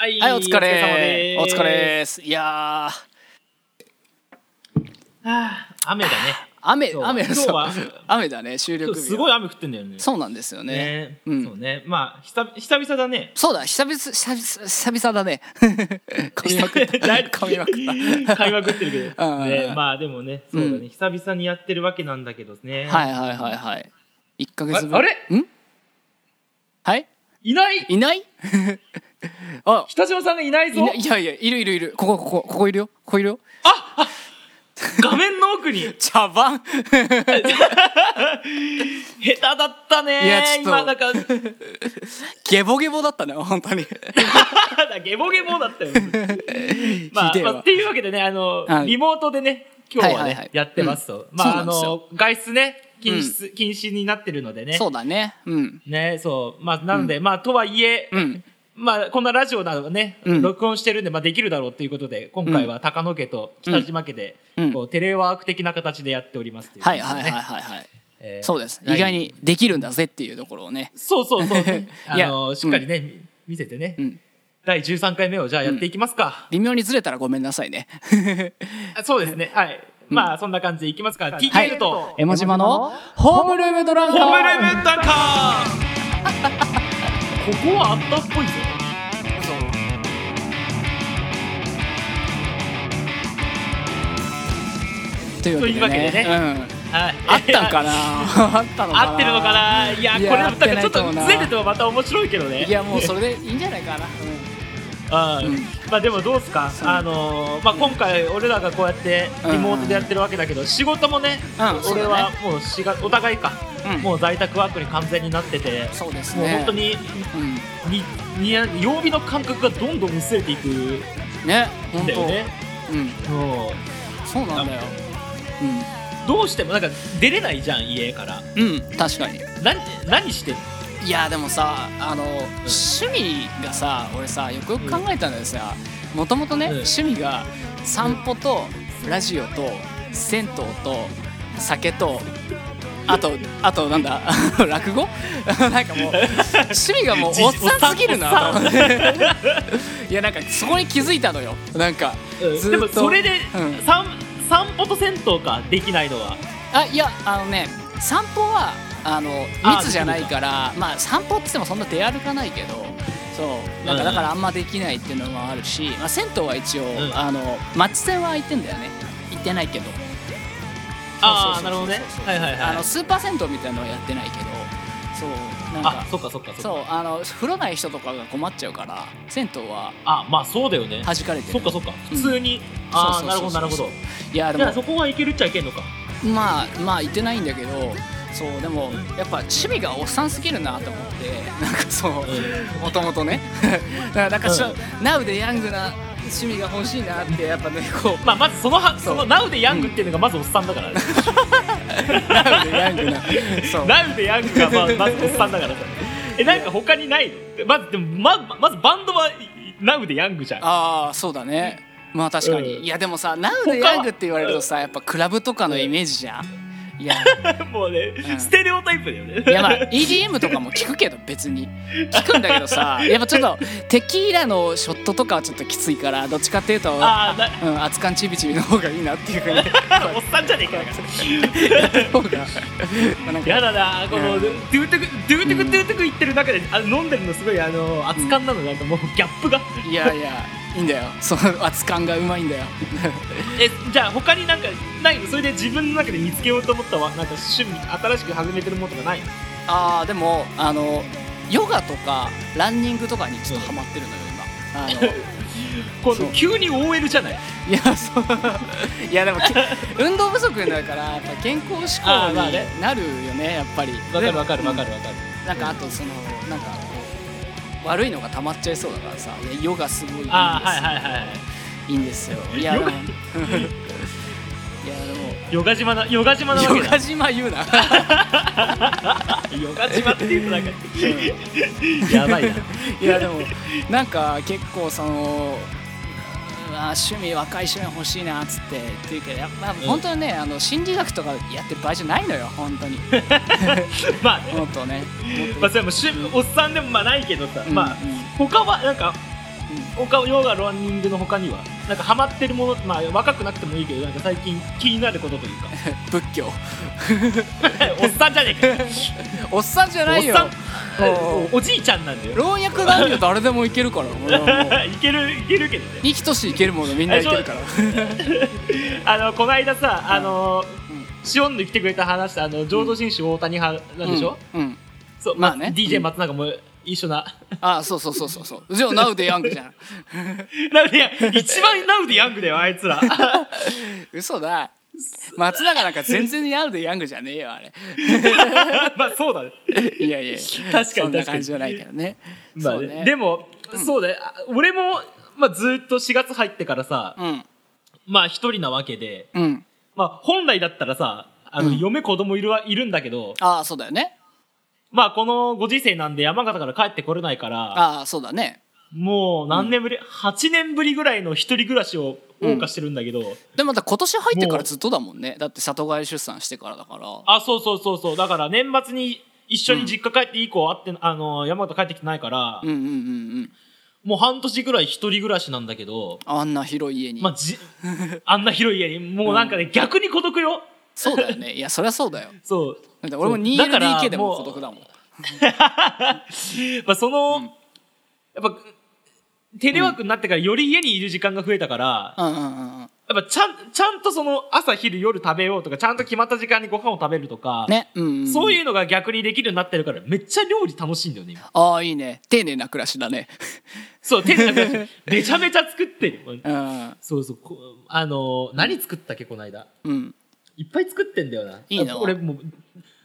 はい。はい、お疲れ。おお疲疲れです。いやあ雨だね。雨、雨、今日は。雨だね、収録すごい雨降ってんだよね。そうなんですよね。ね。うん。そうね。まあ久々久々だね。そうだ、久々、久々、久々だね。噛みまくった。噛みまくった。買いまくってるけ うん。ど、ねまあでもねそうだね、うん久々にやってるわけなんだけどね。はいはいはいはい。一ヶ月分。ああれん？はい？いない？いない？あ、北島さんがいないぞ。いないいやいや、いるいるいる。ここ、ここ、ここいるよ。ここいるよ。画面の奥に。茶番。下手だったねいやちょっと。今なんかゲボゲボだったね、本当に。ゲボゲボだったよ。まあ、まあっていうわけでねあの、はい。リモートでね今日はね、はいはいはい。やってますと、うんまああの外出ね禁止、禁止になってるのでね。そうだね。うん。ねそう。まあなので、まあとはいえ、うん。まあこんなラジオなどね、うん。録音してるんで、まあ、できるだろうということで今回は高野家と北島家で、うん。こうテレワーク的な形でやっておりますというはいはいはいはいはい。えーそうです。はい意外にできるんだぜっていうところをね。そうそうそうあ いや。のしっかりね、み見せてね、うん。第13回目をじゃあやっていきますか、微妙にずれたらごめんなさいね。あそうですね。はい、まあそんな感じでいきますか、TKL と、江モ島のホームルームドランカー。ホームルームダンカーここはあったっぽいぞというわけでね。というわけでね。うん。はい。あったんかな？あったのかな？合ってるのかな？いやいやこれだ合ったらちょっとずれるとまた面白いけどね。いやもうそれでいいんじゃないかな。うんまあでもどうですか、あのーまあ、今回俺らがこうやってリモートでやってるわけだけど、仕事もね、うん俺はもうしがお互いか、うんもう在宅ワークに完全になってて、そうですね。もう本当にうん。にに曜日の感覚がどんどん薄れていくんね、本当。だよねうん。もそうなんだよ。うどうしてもなんか出れないじゃん家からうん。うん。確かに。何何してんの？いやでもさあの、趣味がさ俺さよくよく考えたんだけどさ。もともとね、うん。趣味が散歩とラジオと銭湯と酒とあとあとなんだ 落語？なんかもう趣味がもう おっさんすぎるな。いやなんかそこに気づいたのよ。なんかずっと。でもそれで、うん。散散歩と銭湯かできないのは。あいやあのね散歩はあのあ密じゃないからまあ散歩って言ってもそんな出歩かないけどそう。なんかうん。だからあんまできないっていうのもあるし、まあ、銭湯は一応、ん。あのマッチ線は空いてんだよね。行ってないけど。ああなるほどね。はいはいはい。あのスーパー銭湯みたいなのはやってないけど。そうなんあかそっかそっかそっか。そうあの風呂ない人とかが困っちゃうから銭湯はあまあそうだよね。弾かれてる。そっかそっか。うん。普通に、ああそうなるそうそう。そうほどなるほど。いやでもそこはいけるっちゃいけんのか。まあまあ言ってないんだけどそうでもやっぱ趣味がおっさんすぎるなと思って なんかそうもともとね。だからなんかちょ、ナウでヤングな趣味が欲しいなってやっぱねこう。まあまずそのはその Now でヤングっていうのがまずおっさんだからね。ナウでヤングな。そう。Now でヤングがままずおっさんだからさ。えなんか他にない？のまずでもままずバンドは Now でヤングじゃん。ああそうだね。まあ確かに、うん。いやでもさナウでヤングって言われるとさやっぱクラブとかのイメージじゃんいや。もうね、うん。ステレオタイプだよね。いやまあ EDM とかも聞くけど別に。聞くんだけどさ やっぱちょっとテキーラのショットとかはちょっときついからどっちかっていうとあうん、熱燗ちびちびの方がいいなっていうふうにおっさんじゃねえか方が、まあなんかやだなこの、うん。ドゥーテクドゥーテクドゥーテク言ってる中であ飲んでるのすごいあの熱燗なのなんかもうギャップが。いやいやいいんだよ。その熱燗がうまいんだよ。えじゃあ他になんかないのそれで自分の中で見つけようと思ったわなんか趣味新しく始めてるものとかないの？ああでもあのヨガとかランニングとかにちょっとハマってるのよ今。あの こそうの急に OL じゃない？いやそう。いやでもけ 運動不足になるからやっぱ健康志向になるよねやっぱり。わかるわかるわかるるわかる。なんかあとそのなんか悪いのが溜まっちゃいそうだからさ。いやヨガすごいいいんですよ。はいはいはいい。いんですよ。いや いやでもヨガ島なヨガ島なヨガ島言うな。ヨガ島っていうとなんかやばいな。いやでもなんか結構そのうんあ趣味若い趣味欲しいなっつってって言うけどやっぱうん。本当にね、あの心理学とかやってる場合じゃないのよ本当に。まあね。もっとね。まあそれも趣おっさんでもまあないけどさ、うんまあ他はなんか他ヨガランニングの他にはなんかハマってるものまあ若くなくてもいいけどなんか最近気になることというか。仏教。おっさんじゃねえか。おっさんじゃないよおじいちゃんなんだよ。老若男女誰でもいけるから。俺はもういけるいけるけどね。生きとしいけるものみんないけるから。あのこの間さあのシオンヌ来てくれた話したあの浄土真宗大谷派なんでしょ、うん、うん。そうまあね。DJ 松永も一緒な、ああそうそうそうそうそう。じゃあナウでヤングじゃん。なので一番ナウでヤングだよあいつら。嘘だ 松永なんか全然ヤウでヤングじゃねえよあれ。まあそうだね。いやいや確かにそんな感じじゃないけどね。まあね。ね。でも、そうだ俺も、まあ、ずっと4月入ってからさ、うん。まあ一人なわけで、うん。まあ、本来だったらさあの、うん。嫁子供いるはいるんだけどああそうだよね。まあこのご時世なんで山形から帰ってこれないからああそうだね。もう何年ぶり、8年ぶりぐらいの一人暮らしを謳歌してるんだけど、でもまた今年入ってからずっとだもんね。だって里帰り出産してからだから。あそうそうそうそう。だから年末に一緒に実家帰って以降会って、あの山形帰ってきてないから、うんうんうんうん。もう半年ぐらい一人暮らしなんだけど、あんな広い家に、まあ、じ あんな広い家に。もうなんかね、逆に孤独よ。そうだよね。いやそりゃそうだよ。そう。だ俺もそう。だから 2LDK でももう孤独だもん。まあ、その、やっぱテレワークになってからより家にいる時間が増えたから、うんうんうんうん。やっぱちゃんちゃんとその朝昼夜食べようとかちゃんと決まった時間にご飯を食べるとか、ねうんうんうん。そういうのが逆にできるようになってるからめっちゃ料理楽しいんだよね今。ああいいね。丁寧な暮らしだね。そう手でなく めちゃめちゃ作ってるうん。そうそう。こあの何作ったっけこの間？うん。いっぱい作ってんだよな。いいな俺もう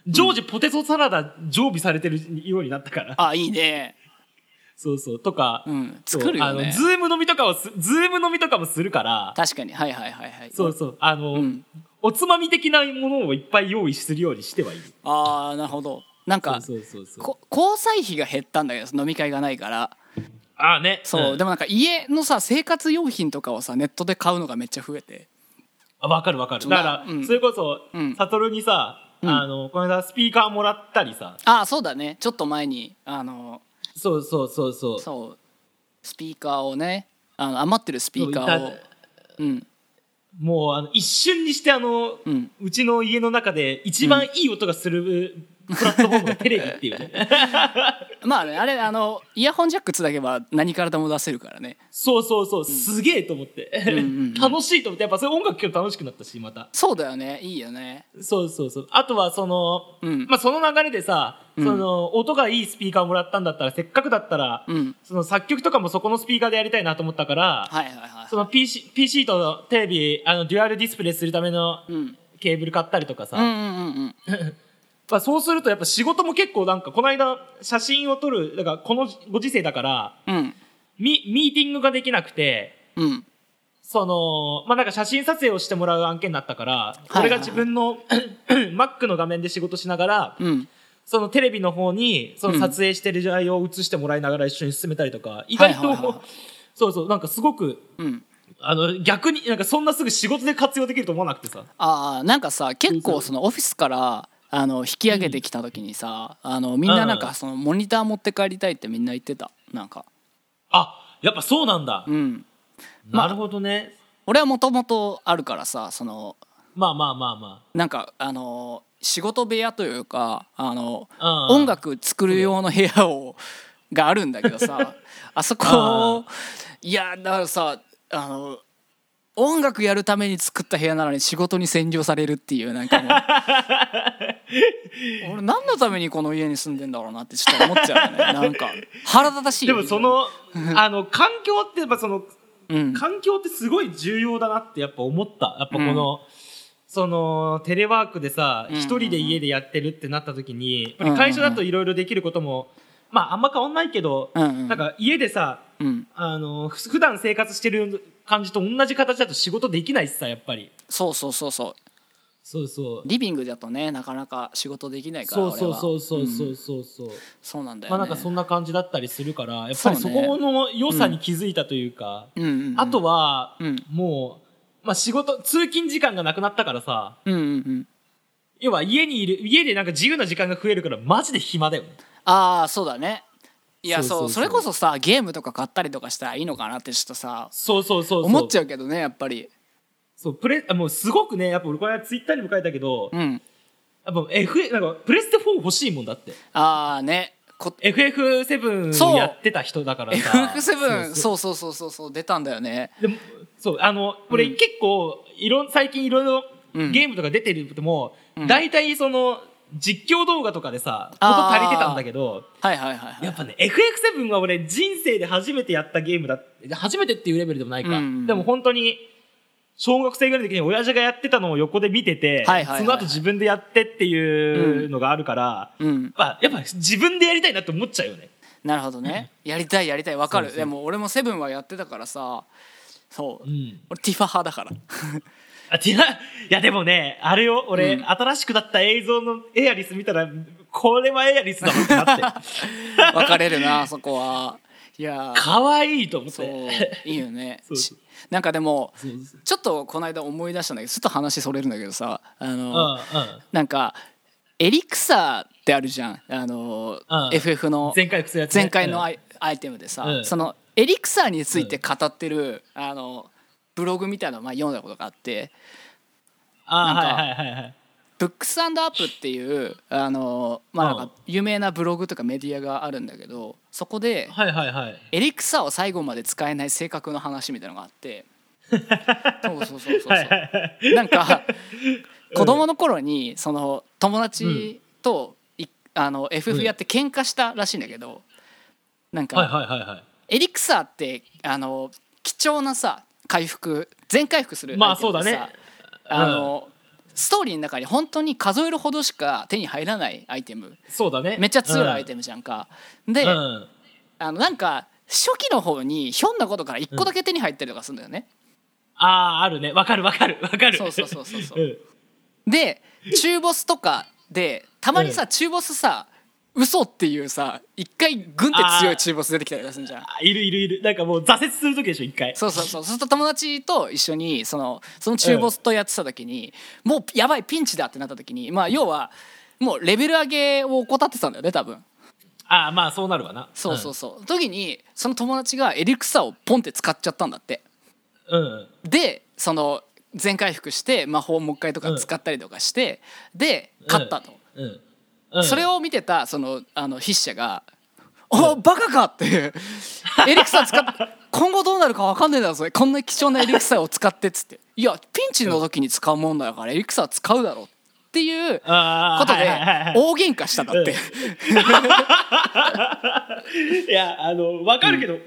常時ポテトサラダ常備されてるようになったから、あいいねそうそう。とか、うん。作るよね。あのズーム飲みとかをすズーム飲みとかもするから確かに。はいはいはいはい。そうそう。あの、うん。おつまみ的なものをいっぱい用意するようにしてはいる。ああなるほど。なんかそうそうそう交際費が減ったんだけど飲み会がないから。ああね。そう、ん。でもなんか家のさ生活用品とかをさネットで買うのがめっちゃ増えて。あわかるわかる。だから、うん。それこそ、うん。サトルにさ、うん。あのこの間スピーカーもらったりさ。ああそうだね。ちょっと前にあのそうそうそうそう。そう。スピーカーをねあの余ってるスピーカーを。そううん。もうあの一瞬にしてあの、ううんちの家の中で一番いい音がするプラットフォームがテレビっていうね。まあねあれあのイヤホンジャックつなげば何からでも出せるからね。そうそうそう、すげえと思って、んうんうん。楽しいと思って。やっぱそういう音楽聴くと楽しくなったしまた。そうだよね。いいよね。そうそうそう。あとはその、うん。まあその流れでさ、ん。その音がいいスピーカーをもらったんだったらせっかくだったら、うん。その作曲とかもそこのスピーカーでやりたいなと思ったから、はいはいはいその PC, PC とテレビあのデュアルディスプレイするためのうん。ケーブル買ったりとかさ、うんうんうんうん まあ、そうするとやっぱ仕事も結構なんかこの間写真を撮るだからこのご時世だからうん。ミミーティングができなくてうん。そのまあなんか写真撮影をしてもらう案件だったから、いはい。はい俺が自分の Mac の画面で仕事しながら、うん。そのテレビの方にその撮影してる内容を映してもらいながら一緒に進めたりとか意外と、そうそうなんかすごくうん。あの逆になんかそんなすぐ仕事で活用できると思わなくてさ。ああなんかさ結構そのオフィスからあの引き上げてきた時にさ、あのみんななんうん。かそのモニター持って帰りたいってみんな言ってた？なんか。あやっぱそうなんだ、うん。なるほどね。俺はもともとあるからさそのまあまあまあまなんかあの仕事部屋というかあの、あ、音楽作る用の部屋をがあるんだけどさあそこいやだからさあの音楽やるために作った部屋なのに仕事に占領されるっていうなんかもう。俺何のためにこの家に住んでんだろうなってちょっと思っちゃうよね。なんか腹立たしいでよもその あの環境ってやっぱそのうん。環境ってすごい重要だなってやっぱ思った。やっぱこの、そのテレワークでさうん。一、人で家でやってるってなった時にやっぱり会社だといろいろできることも、まああんま変わんないけど、うんうん。なんか家でさうん。あのふ普段生活してる感じと同じ形だと仕事できないしさやっぱり。そうそうそうそう。そうそう。リビングだとねなかなか仕事できないからそうそうそうそうそうそう。そう、そうなんだよね。まあなんかそんな感じだったりするからやっぱりそこの良さに気づいたというか、うん。うんうんあとは、うん。もう、まあ、仕事通勤時間がなくなったからさうんうんうん。要は家にいる家でなんか自由な時間が増えるからマジで暇だよね。ああそうだねいやそうそれこそそさゲームとか買ったりとかしたらいいのかなってちょっとさそうそうそう思っちゃうけどねやっぱり。そうプレあもうすごくねやっぱ俺これツイッターにも書いたけど、うん。やっぱ F なんかプレステ4欲しいもんだって。ああね。こ FF7 そう。やってた人だからさ。FF7 そうそう。そうそうそうそう出たんだよね。でもそうあのこれうん。結構いろん最近いろいろうん。ゲームとか出てるけども、うん。大体その実況動画とかでさこと足りてたんだけどはいはいはいはい。やっぱね FF7 は俺人生で初めてやったゲームだ。初めてっていうレベルでもないか、うんでも本当に小学生ぐらいの時に親父がやってたのを横で見てて、はいはいはいはい。その後自分でやってっていうのがあるから、うん。まあ、やっぱ自分でやりたいなって思っちゃうよね。なるほどね。やりたいやりたい。わかる。でも俺もセブンはやってたからさそう、うん。俺ティファ派だからいやでもねあれよ俺、うん。新しくなった映像のエアリス見たらこれはエアリスだもんってなって。分かれるなそこは。いやー。可愛いと思って。いいよね。なんかでもちょっとこの間思い出したんだけどちょっと話それるんだけどさあうんの、うん。なんかエリクサーってあるじゃん。あの、うん。FF の前回前回のうん。アイ,、テムでさ、うん。そのエリクサーについて語ってる、あのブログみたいなのをまあ読んだことがあってなんかあはいはいはいはい。ブックスアップっていうあの、まあ、なんうん。か有名なブログとかメディアがあるんだけどそこではいはいはい。エリクサーを最後まで使えない性格の話みたいなのがあって。そうそうそうそうはいはいはい。なんか子供の頃にその友達といあの FF やって喧嘩したらしいんだけどなんはいかはいはいはいエリクサーってあの貴重なさ回復全回復するまあそうだね。あのストーリーの中に本当に数えるほどしか手に入らないアイテム。そうだね。めっちゃ強いアイテムじゃんか。で、うん。うん。あのなんか初期の方にひょんなことから1個だけ手に入ったりとかするんだよね。あああるね。わかるわかるわかる。そうそうそうそうそう。うん。で中ボスとかでたまにさ中ボスさ嘘っていうさ一回グンって強い中ボス出てきたりするじゃん。あいるいるいる。なんかもう挫折する時でしょ一回。そうそうそう。そうすると友達と一緒にそのその中ボスとやってた時に、もうやばいピンチだってなった時にまあ要はもうレベル上げを怠ってたんだよね多分。ああまあそうなるわな。そうそうそう、時にその友達がエリクサをポンって使っちゃったんだって。うん。うんでその全回復して魔法をもう一回とか使ったりとかして、で勝ったと、うんうん。それを見てたそのあの筆者が「おバカか!」っていう エリクサー使って今後どうなるか分かんねえだろそれ。こんな貴重なエリクサーを使ってっつって「いやピンチの時に使うもんだからエリクサー使うだろ」っていうことで大喧嘩したんだって、いやあのわかるけど、大喧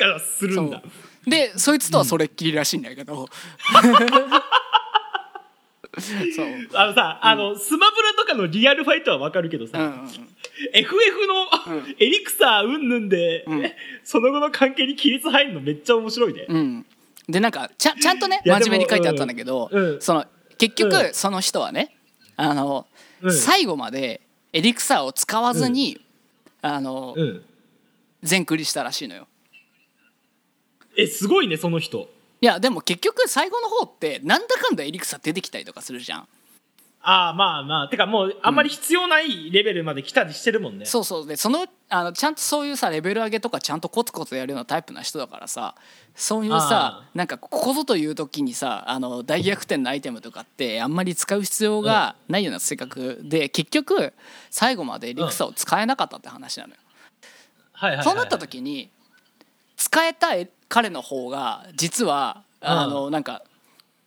嘩はするんだ。でそいつとはそれっきりらしいんだけど、そう。あのさ、あのスマブラとかのリアルファイトはわかるけどさ、うんうんうん。FF の、うん。エリクサーうんぬんで、ん。その後の関係に亀裂入るのめっちゃ面白いね、うん、でなんかちゃちゃんとね真面目に書いてあったんだけど、その結局、うん。その人はねあの、うん。最後までエリクサーを使わずに、あのうん。全クリしたらしいのよ。えすごいねその人いやでも結局最後の方ってなんだかんだエリクサー出てきたりとかするじゃん。ああまあまあてかもうあんまり必要ないレベルまで来たりしてるもんね、そうそう。でそのあのちゃんとそういうさレベル上げとかちゃんとコツコツやるようなタイプな人だからさそういうさあなんかここぞという時にさあの大逆転のアイテムとかってあんまり使う必要がないような性格で結局最後までエリクサを使えなかったって話なのよ。はいはいはい。そうなった時に使えた彼の方が実はあのなんか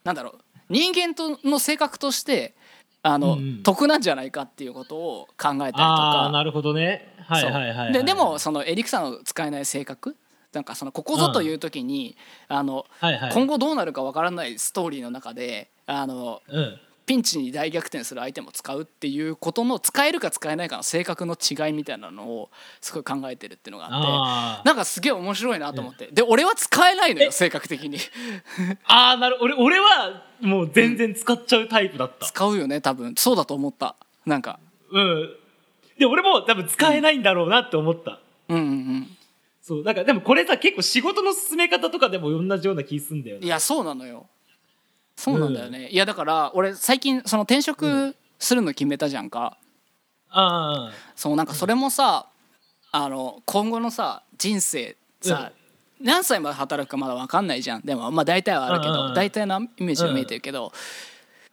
なんだろう人間との性格としてあの、うんうん。得なんじゃないかっていうことを考えたりとか。なるほどね。はいはいはいはい。ででもそのエリクサの使えない性格なんかそのここぞという時に、あのはいはい。今後どうなるかわからないストーリーの中であのうんピンチに大逆転するアイテムを使うっていうことの使えるか使えないかの性格の違いみたいなのをすごい考えてるっていうのがあってなんかすげえ面白いなと思って。で俺は使えないのよ性格的に。あーなる俺俺はもう全然使っちゃうタイプだった。使うよね多分。そうだと思った。なんか。うん。で俺も多分使えないんだろうなって思った、うんうんうん。そう。なんかでもこれさ結構仕事の進め方とかでも同じような気すんだよね。いやそうなのよそうなんだよね、いやだから俺最近その転職するの決めたじゃんか、あそうなんかそれもさあの今後のさ人生さ、何歳まで働くかまだ分かんないじゃん。でもまあ大体はあるけうんうんうん。ど大体のイメージが見えてるけど、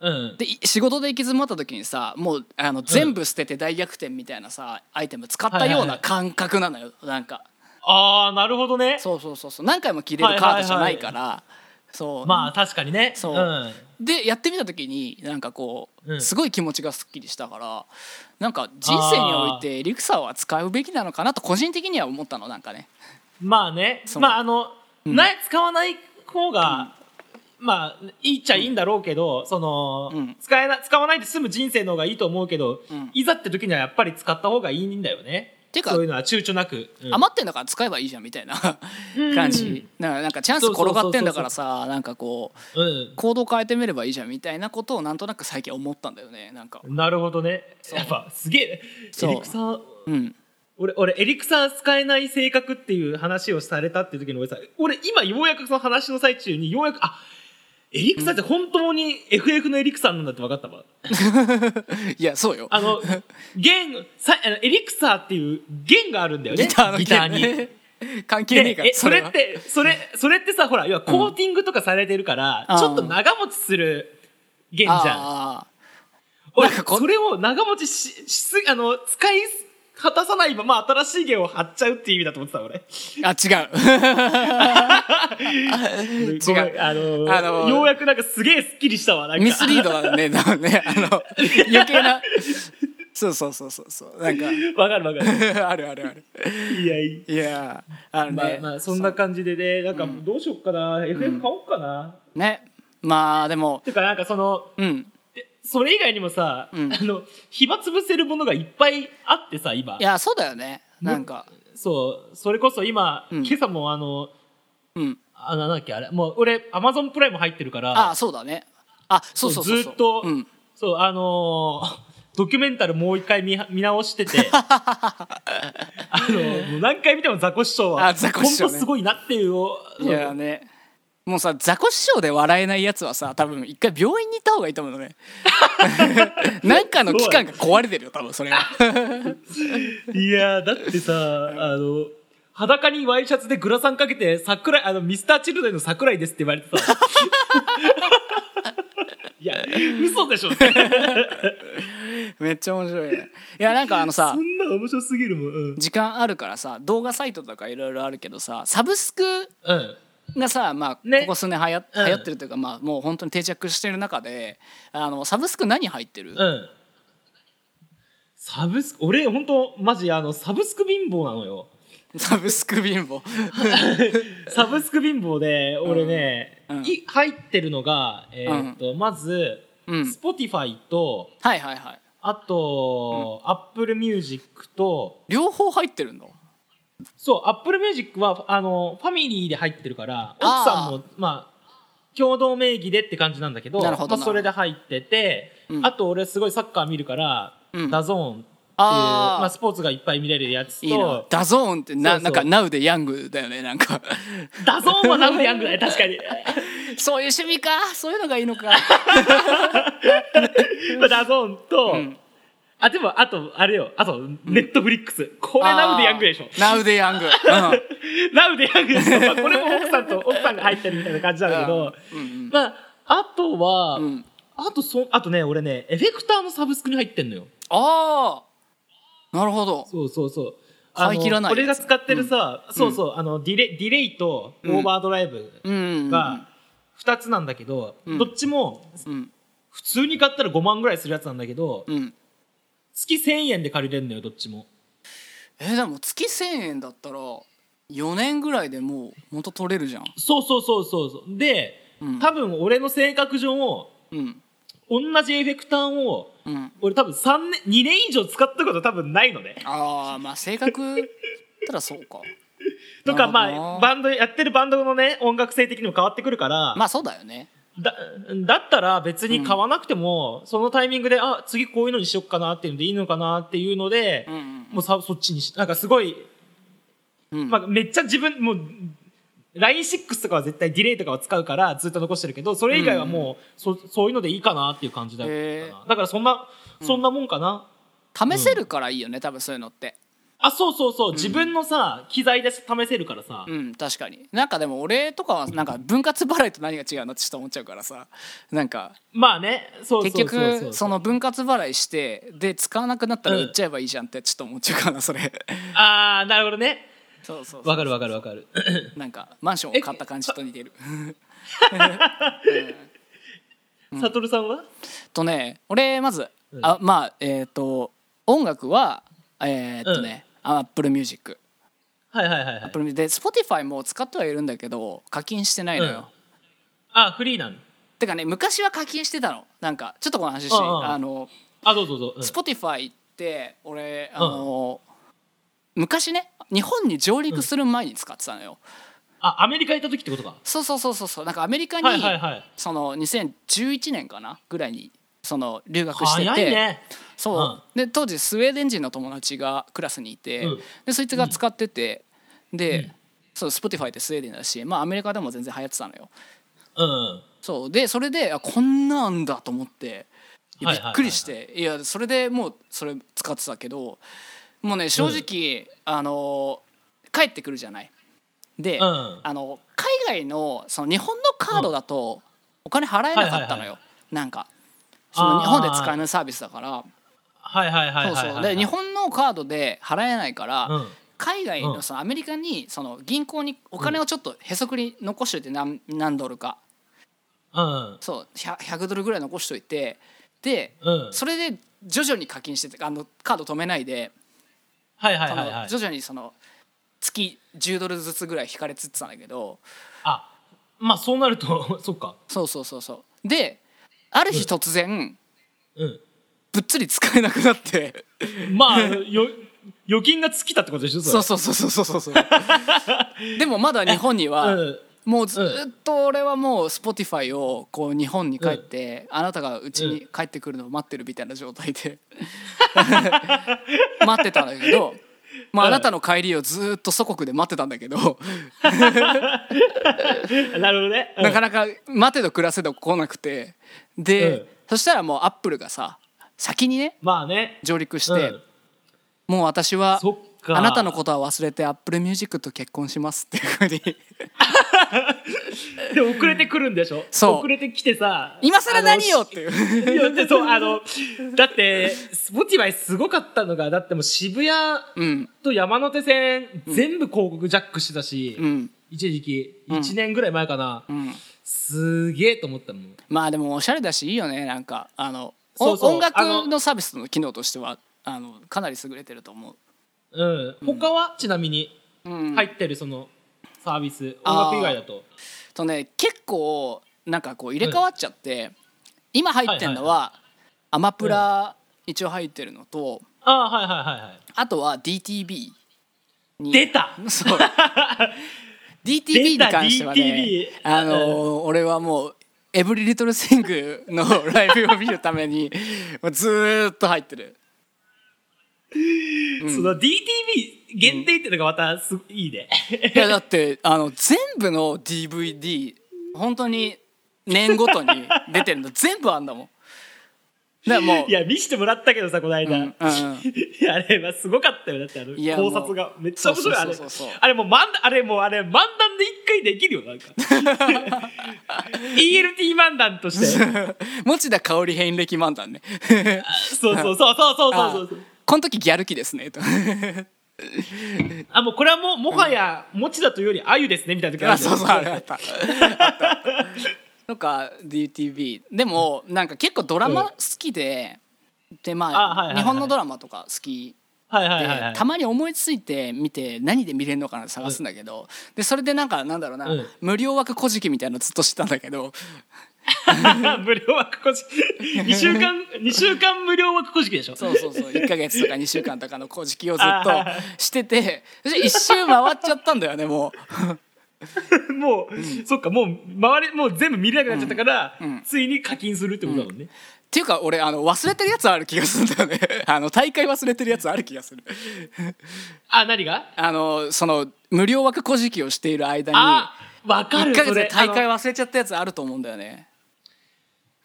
うん。でい仕事で行き詰まった時にさもうあの全部捨てて大逆転みたいなさアイテム使ったような感覚なのよなんか。ああなるほどね。そうそうそうそう。何回も切れるカードじゃないから、そう。まあ確かにね。そう。うん。でやってみた時になんかこう、うん。すごい気持ちがすっきりしたからなんか人生においてエリクサーは使うべきなのかなと個人的には思ったのなんかね。まあね。まああの、うん。ない使わない方が、まあいいっちゃいいんだろうけど、その、うん。使えな使わないで済む人生の方がいいと思うけど、うん。いざって時にはやっぱり使った方がいいんだよねてかそういうのは躊躇なく、うん。余ってんだから使えばいいじゃんみたいなうん。感じ。だからなんかチャンス転がってんだからさなんかこううん。行動変えてみればいいじゃんみたいなことをなんとなく最近思ったんだよねなんか。なるほどね。そう。やっぱすげえそう。エリクサーうん。俺俺エリクサー使えない性格っていう話をされたっていう時に俺さ俺今ようやくその話の最中にようやくあエリクサーって本当に FF のエリクサーなんだって分かったわ。いやそうよ。あの弦さあのエリクサーっていう弦があるんだよね。ギターのギターに。ね 関係ねえからそれは。ってそれそれってさほら要はコーティングとかされてるから、うん。ちょっと長持ちする弦じゃん。あ俺それを長持ちししすあの使い果たさないまま新しい弦を張っちゃうっていう意味だと思ってた俺。ーあ違う。ごめんあのあのようやくなんかすげえすっきりしたわなんか。ミスリードだね多分ね。あの余計な。そうそうそうそうそう。なんか。わかるわかる。あるあるある。いやいやあるね、まあまあそんな感じでねなんかどうしよっかな、FF 買おうかな、ね。まあでも。てかなんかそのうんそれ以外にもさ、うん。あの暇つぶせるものがいっぱいあってさ今。いやそうだよね。なんか。そう。それこそ今、うん。今朝もあのうん。あなんだっけあれ。もう俺アマゾンプライム入ってるから。あそうだね。あそうそうずっとうん。そうあのー ドキュメンタルもう一回見見直してて。あの何回見てもザコシショウはね。本当すごいなっていういやねもうさザコシショウで笑えないやつはさ多分一回病院に行った方がいいと思うのね。なんかの器官が壊れてるよ多分それは。いやだってさあの裸にワイシャツでグラサンかけて桜井あのミスターチルドレンの桜井ですって言われてさ いや嘘でしょ。そめっちゃ面白いね。いやなんかあのさんな面白すぎるもん。うん、時間あるからさ動画サイトとかいろいろあるけどさサブスクうんがさ、まあね。ここ数年はやうん。流行ってるというか、まあ、もう本当に定着してる中であのサブスク何入ってる、うん。サブスク、俺、本当マジ、あの、サブスク貧乏なのよ。サブスク貧乏。サブスク貧乏で、俺ね、うん。い入ってるのが、えーっと、まず、うん。Spotify と、はいはいはい。あと、Apple Music と、両方入ってるんだそう、Apple Music は、あの、ファミリーで入ってるから、奥さんも、まあ、共同名義でって感じなんだけど、なるほどまあ、それで入ってて、うん。あと俺すごいサッカー見るから、うん。 DAZNっていう、まあ、スポーツがいっぱい見れるやつと、いいな。ダゾーンってななんかナウでヤングだよねなんか。 DAZNはナウでヤングぐらい確かに。そういう趣味か。そういうのがいいのか。まあ DAZNと、うんあ、でも、あと、あれよ、あと、 Netflix。これナウでヤングでしょ。ナウでヤング、うん。ナウでヤングでしょ。まあこれも奥さんと、奥さんが入ってるみたいな感じなんだけど、うんうんまあ、あとは、うん。あとそ、あとね、俺ね、エフェクターのサブスクに入ってんのよ。ああなるほど。そうそうそう。あい切らない俺が使ってるさ、そうそう、あの、ディレイ、ディレイとオーバードライブうんが2つなんだけど、うん。どっちも、うん。普通に買ったら5万ぐらいするやつなんだけど、うん月1000円で借りれるのよ、どっちも。えーでも月1000円だったら4年ぐらいでもう元取れるじゃん。そうそうそうそう。で、うん。多分俺の性格上、うん。同じエフェクターを、うん。俺多分3年、2年以上使ったこと多分ないのね。ああまあ性格たらそうか。とか、まあ、バンド、やってるバンドのね、音楽性的にも変わってくるから、まあそうだよねだだったら別に買わなくても、そのタイミングであ次こういうのにしよっかなっていうのでいいのかなっていうので、もうさそっちにしなんかすごい、うん。まあ、めっちゃ自分もう LINE6 とかは絶対ディレイとかは使うからずっと残してるけどそれ以外はもう、そそういうのでいいかなっていう感じだったな。だからそんなそんなもんかな、試せるからいいよね多分そういうのってあそうそうそう、自分のさ機材で試せるからさ、うん確かに。なんかでも俺とかはなんか分割払いと何が違うのってちょっと思っちゃうからさ。なんかまあね。そうそう結そうそう。局その分割払いしてで使わなくなったら売っちゃえばいいじゃんってちょっと思っちゃうかなそれ。ああなるほどね。そうそうそうわかるわかるわかる。なんかマンションを買った感じと似てる。サトルさんは？とね俺まず、あまあえっ、と音楽はえっ、とね、 Apple Music はいはいはい。はいで Spotify も使ってはいるんだけど課金してないのよ、あフリーなのてかね昔は課金してたの。なんかちょっとこの話しうんうん。あのあどうぞどうぞ、うん。Spotify って俺あの、昔ね日本に上陸する前に使ってたのよ、あアメリカ行った時ってことか？そうそうそうそうそう。なんかアメリカに、はいはいはい。その2011年かな？ぐらいにその留学してて、早いねそう、で当時スウェーデン人の友達がクラスにいて、うん。でそいつが使ってて、で、そう Spotify ってスウェーデンだし、まあ、アメリカでも全然流行ってたのよ。うんそう。でそれであこんなんだと思っていやはいはいはいはい。びっくりしていやそれでもうそれ使ってたけどもうね正直、あの帰ってくるじゃない。で、うん。あの海外のその日本のカードだとお金払えなかったのよ、はいなんかその日本で使えあないサービスだからはいはいはいはいそうそう。で日本のカードで払えないから、うん。海外うん。のそのアメリカにその銀行にお金をちょっとへそくり残しといて何何ドルか。うん。そう 100, 100ドルぐらい残しといてでうん。それで徐々に課金しててあのカード止めないで、はいはいそのはい。はい徐々にその月10ドルずつぐらい引かれつつたんだけどあまあそうなると そっか。そうそうそうそう。である日突然、うんぶっつり使えなくなって。まあよ預金が尽きたってことでしょそそうそうそうそうそうそうでもまだ日本には、うんもうずっと俺はもう Spotify をこう日本に帰って、あなたがうちに帰ってくるのを待ってるみたいな状態で待ってたんだけど、まあ、あなたの帰りをずっと祖国で待ってたんだけど、なるほどね、うんなかなか待てど暮らせど来なくてで、うんそしたらもう Appleがさ先にねまあね。上陸して、うん。もう私はあなたのことは忘れて Apple Musicと結婚しますっていうふうに。で遅れてくるんでしょ？そう。遅れてきてさ今更何よっていう。そうあのだって Spotify すごかったのがだってもう渋谷うん。と山手線、全部広告ジャックしてたし、うん。一時期うん。1年ぐらい前かな、うん。すげえと思ったもん。まあでもおしゃれだしいいよねなんかあのおそうそう。音楽あののサービスの機能としてはあのかなり優れてると思う、うん、他はちなみにうん。入ってるそのサービス、あー。音楽以外だと？とね結構なんかこう入れ替わっちゃって、今入ってるのは,、アマプラ一応入ってるのとああはいはいはいはい。あとは DTV に。出た！そう。DTV に関してはねあのー俺はもうエブリリトルシングのライブを見るためにもうずーっと入ってる。その DTV 限定っていうのがまたすいいね。いやだってあの全部の DVD 本当に年ごとに出てるの全部あんだもんだもう。いや見してもらったけどさこの間、うんうん いやあれはすごかったよ。だってあの考察が。めっちゃ面白い。あれあれもう漫あれもうあれ漫談で一回できるよなんか。ELT 漫談として。持田香織遍歴漫談ね。そうそうそうそうそうそう。そうこの時ギャル期ですねと。あもうこれはもうもはや持田というよりあゆですねみたいな時あるじゃん。あそうそうあれあった。あったとか DTV でもなんか結構ドラマ好きで、でまあ、あはいはいはい日本のドラマとか好きはいはいで、はいはい。たまに思いついて見て何で見れるのかな探すんだけど、でそれでなんかなんだろうな、うん。無料枠古事記みたいなのずっと知ったんだけど。無料枠個人2週間 二週間無料枠個人でしょ？そうそうそう。1か月とか2週間とかの古事記をずっと しててそして一周回っちゃったんだよねもう。もう、そっかもう周りもう全部見れなくなっちゃったから、うん。うん。ついに課金するってことだもんね、っていうか俺あの忘れてるやつある気がするんだよね。あの大会忘れてるやつある気がする。あ何が？あのその無料枠古事記をしている間にあわか1るか月で大会忘れちゃったやつあると思うんだよね。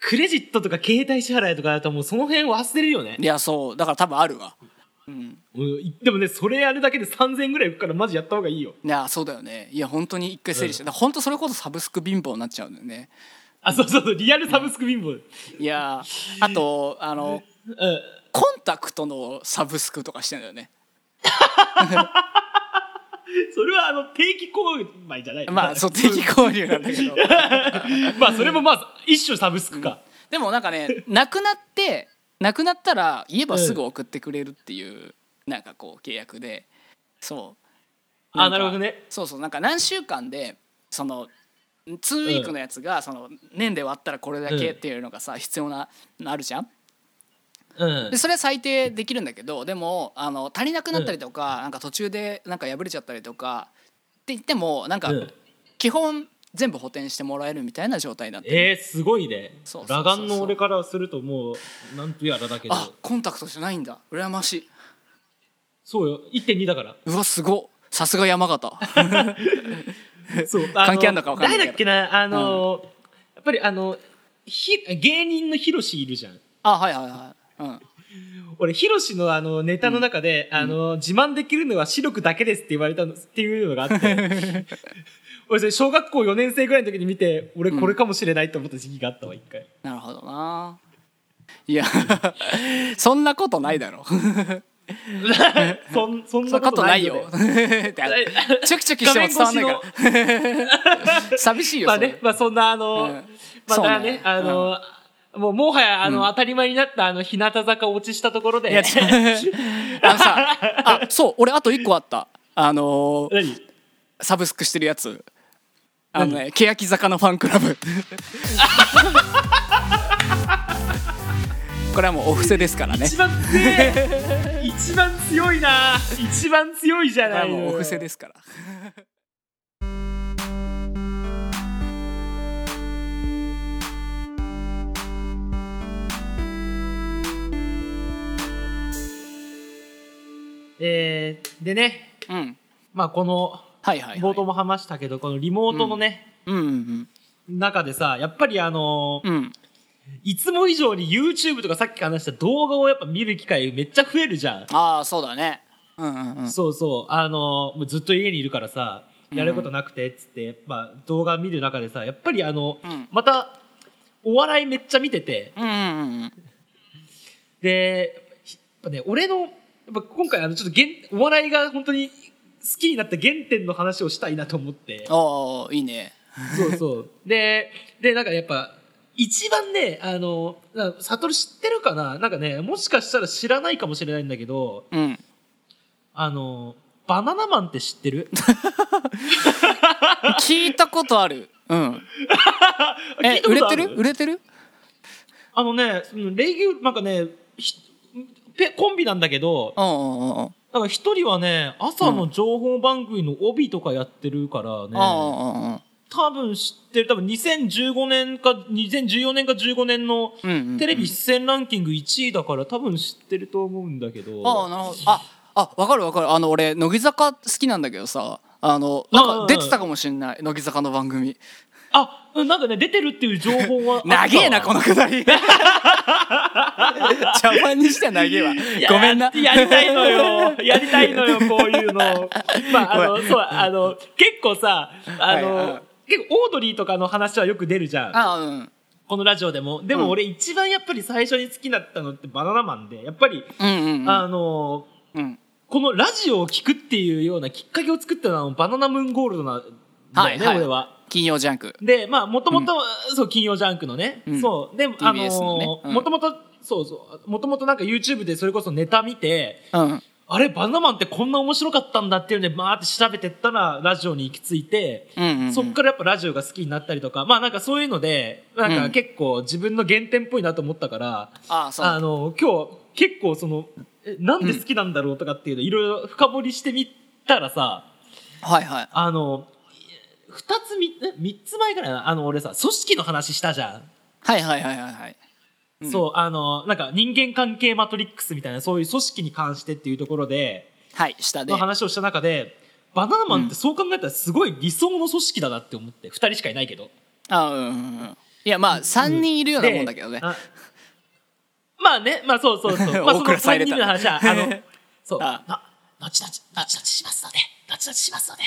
クレジットとか携帯支払いとかだともうその辺忘れるよね。いやそう。だから多分あるわうん。うんでもねそれやるだけで3000円ぐらいいくからマジやった方がいいよ。いやそうだよね。いや本当に一回整理して、だから本当それこそサブスク貧乏になっちゃうんだよね。あそうそうそう。リアルサブスク貧乏。いやあとあのうん。コンタクトのサブスクとかしてんだよね。それはあの定期購買じゃない。まあそう定期購入なんだけど。まあそれもまあ一種サブスクか、でもなんかねなくなってなくなったら言えばすぐ送ってくれるっていう、なんかこう契約で。そう。あなるほどね。そうそう。なんか何週間でその2ウィークのやつがその年で割ったらこれだけっていうのがさ必要なのあるじゃん。うん。でそれは最低できるんだけどでもあの足りなくなったりとか,、なんか途中でなんか破れちゃったりとかって言ってもなんかうん。基本全部補填してもらえるみたいな状態になってる。えー、すごいね。裸眼の俺からするともうなんとやらだけど。あコンタクトじゃないんだ。羨ましい。そうよ。1.2だから。うわすごっ。さすが山形。そう関係あんのか分かんない誰だっけなあのーやっぱりあのひ芸人のヒロシいるじゃん。あはいはいはい。うん俺ヒロシのあのネタの中で、あの自慢できるのは視力だけですって言われたのっていうのがあって。俺それ小学校4年生ぐらいの時に見て俺これかもしれないと思った時期があったわ一回。なるほどな。いや そんなことないだろ。そんそんなこととないよ。チュキチュキしても伝わんないから。寂しいよまあね、まあそんなあの、うん。またね、あの、もうもはやあの、当たり前になったあの日向坂落ちしたところで、いや あのさあそう俺あと一個あった。あのサブスクしてるやつ。あのね欅坂のファンクラブ。これはもうお布施ですからね。一番強い一番強いな。一番強いじゃこれないはもうお布施ですからえー、でねうん。まあこのはいはい、はい、冒頭も話したけどこのリモートのね、うん。うん中でさやっぱりあのうん。うんいつも以上に YouTube とかさっき話した動画をやっぱ見る機会めっちゃ増えるじゃん。ああそうだね。うんうんうん。そうそう。あのもうずっと家にいるからさやることなくてっつって、まあ、動画見る中でさやっぱりあの、うん。またお笑いめっちゃ見てて。うんうんうん。でやっぱね俺のやっぱ今回あのちょっと原お笑いが本当に好きになった原点の話をしたいなと思って。おおいいね。そうそう。ででなんかやっぱ一番ねあのな悟知ってるかな？なんかねもしかしたら知らないかもしれないんだけどうん。あのバナナマンって知ってる？聞いたことある。うん。え売れてる？る売れてる？あのね、うんレギュなんかね、ひペコンビなんだけど、うんうんうんうん。なんか一人はね、朝の情報番組の帯とかやってるからね、多分知ってる、多分2015年か、2014年か15年のテレビ出演ランキング1位だから多分知ってると思うんだけど、ああなるほど。ああわかるわかる。あの俺乃木坂好きなんだけどさあのなんか出てたかもしんない乃木坂の番組あ、うんなんかね、出てるっていう情報は。長えなこのくだり 茶番にしては長えわごめんなやりたいのよ。やりたいのよ、こういうの。まあ、あの、そう、あの、結構さ、あの、はいはい結構オードリーとかの話はよく出るじゃん。あうんこのラジオでも。でうんも俺一番やっぱり最初に好きだったのってバナナマンで、やっぱり、うんうんうんあの、うんこのラジオを聞くっていうようなきっかけを作ったのはバナナムーンゴールドなんだよね、はいはい俺は。金曜ジャンク。で、まあ、もともと、そう、金曜ジャンクのね。うん。そう。で、あ TBS のね。のうん。もともと、そうそう、もともとなんか YouTube でそれこそネタ見て、うん。あれ、バナナマンってこんな面白かったんだっていうので、まーって調べてったら、ラジオに行き着いて、うんうんうん。そっからやっぱラジオが好きになったりとか、まあなんかそういうので、なんうん。か結構自分の原点っぽいなと思ったから、ああそう。あの、今日結構その、えなんで好きなんだろうとかっていうのいろいろ深掘りしてみたらさ、はいはい。あの、二つみ、え三つ前ぐらいな、あの俺さ、組織の話したじゃん。はいはいはいはいはい。うん。そう、あの、なんか人間関係マトリックスみたいな、そういう組織に関してっていうところで、はい下での話をした中で、バナナマンってそう考えたらすごい理想の組織だなって思って、二人しかいないけど。あうんうんうん。いやまあ3人いるようなもんだけどね。まあね、まあそうそうそう。まあそ大の3倉さん入れた。人の話は、あの、そう。あな後々後々しますので後々しますので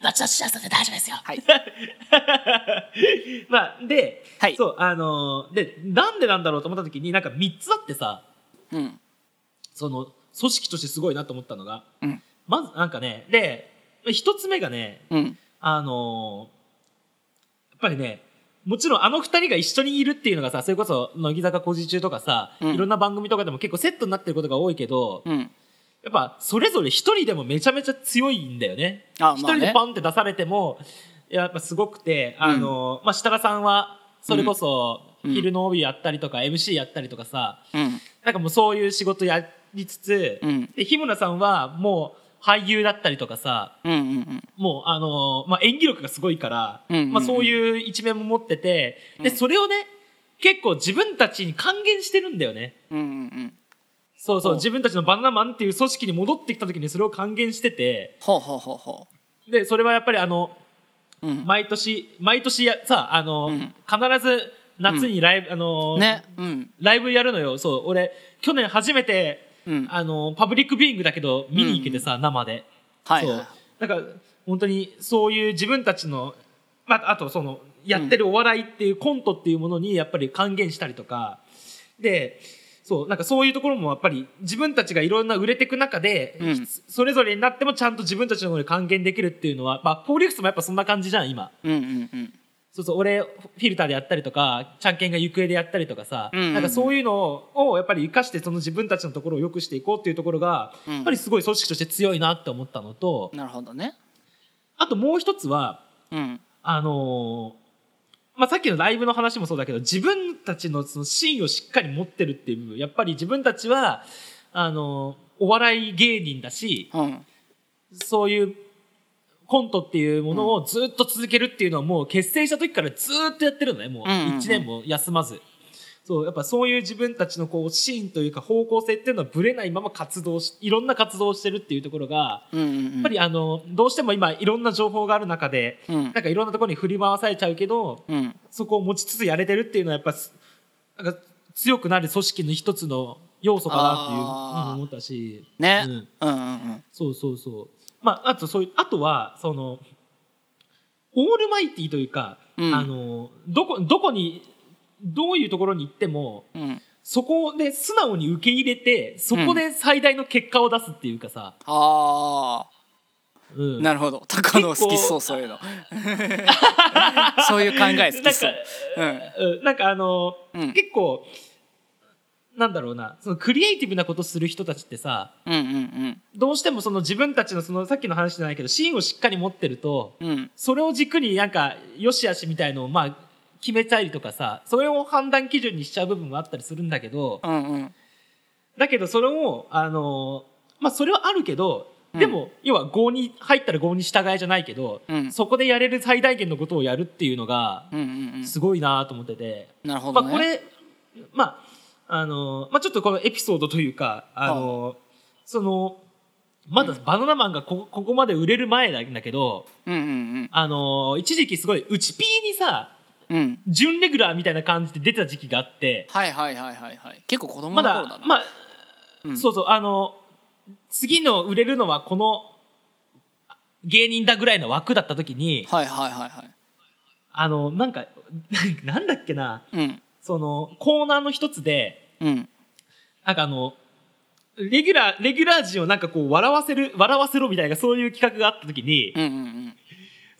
後々しますので大丈夫ですよ。はい。まあで、はい。そうあのーでなんでなんだろうと思った時になんか3つあってさうん。その組織としてすごいなと思ったのがうん。まずなんかねで1つ目がねうん。あのーやっぱりねもちろんあの二人が一緒にいるっていうのがさそれこそ乃木坂工事中とかさ、うん。いろんな番組とかでも結構セットになってることが多いけど、うんやっぱそれぞれ一人でもめちゃめちゃ強いんだよね。一、あまあね。人でパンって出されてもやっぱすごくて、あのまあ、設楽さんはそれこそうん。昼の帯やったりとか MC やったりとかさうん。なんかもうそういう仕事やりつつ、うん。で日村さんはもう俳優だったりとかさうんうん。もうあのまあ、演技力がすごいから、うんうんうん。まあ、そういう一面も持っててでうん。それをね結構自分たちに還元してるんだよね。うんうんうんそうそう自分たちのバナナマンっていう組織に戻ってきた時にそれを還元してて。ほうほうほうほでそれはやっぱりあのううん。毎年毎年やさあの、うん。必ず夏にライブ、あのねうん。ライブやるのよ。そう俺去年初めて、うん。あのパブリックビューイングだけど見に行けてさ、生で、はいはい。なんか本当にそういう自分たちの、まあ、あとそのやってるお笑いっていうコントっていうものにやっぱり還元したりとか。でそうなんかそういうところもやっぱり自分たちがいろんな売れていく中で、うん。それぞれになってもちゃんと自分たちのものに還元できるっていうのは、まあ、フォーリックスもやっぱそんな感じじゃん今。うんうんうん。そうそう俺フィルターでやったりとかちゃんけんが行方でやったりとかさ、うんうんうん。なんかそういうのをやっぱり生かしてその自分たちのところを良くしていこうっていうところが、うん。やっぱりすごい組織として強いなって思ったのとなるほどね。あともう一つはうん。あのーまあ、さっきのライブの話もそうだけど自分たちのその芯をしっかり持ってるっていう部分。やっぱり自分たちはあのーお笑い芸人だしうん。そういうコントっていうものをずっと続けるっていうのはもう結成した時からずっとやってるのね。もううんうんうん。1年も休まず。そうやっぱそういう自分たちのこう芯というか方向性っていうのはぶれないまま活動しいろんな活動をしてるっていうところがうんうんうん。やっぱりあのどうしても今いろんな情報がある中でうん。なんかいろんなところに振り回されちゃうけどうん。そこを持ちつつやれてるっていうのはやっぱすなんか強くなる組織の一つの要素かなっていう思ったし、ね。うん。うんうんうん。そうそうそう。まああとそういうあとはそのオールマイティというか、うん。あのどこどこにどういうところに行ってもうん。そこで素直に受け入れてそこで最大の結果を出すっていうかさ、あうん。あなるほど。高野好きそうそういうの。そういう考え好きそう。うん。なんかあの、うん。結構なんだろうな。そのクリエイティブなことする人たちってさうんうんどうしてもその自分たちのそのさっきの話じゃないけど芯をしっかり持ってるとうん。うんそれを軸になんかよしあしみたいのをまあ決めたりとかさそれを判断基準にしちゃう部分もあったりするんだけどうんうん。だけどそれをあのまあそれはあるけどうん。でも、要は合に入ったら合に従いじゃないけど、うん。そこでやれる最大限のことをやるっていうのがうんうんうん。すごいなと思ってて、なるほどね。まあこれまああのまあちょっとこのエピソードというかあのそのまだバナナマンがこここまで売れる前なんだけどうんうんあの一時期すごい内ピーにさうんうん準レギュラーみたいな感じで出てた時期があってはいはいはいはいはい。結構子供まだの頃だな。まあ、うん。そうそうあの次の売れるのはこの芸人だぐらいの枠だった時にはいはいはいはい。あのなんか なんだっけな。うん。そのコーナーの一つでうん。なんかあのレギュラーレギュラー陣をなんかこう笑わせる笑わせろみたいなそういう企画があった時に、うんうん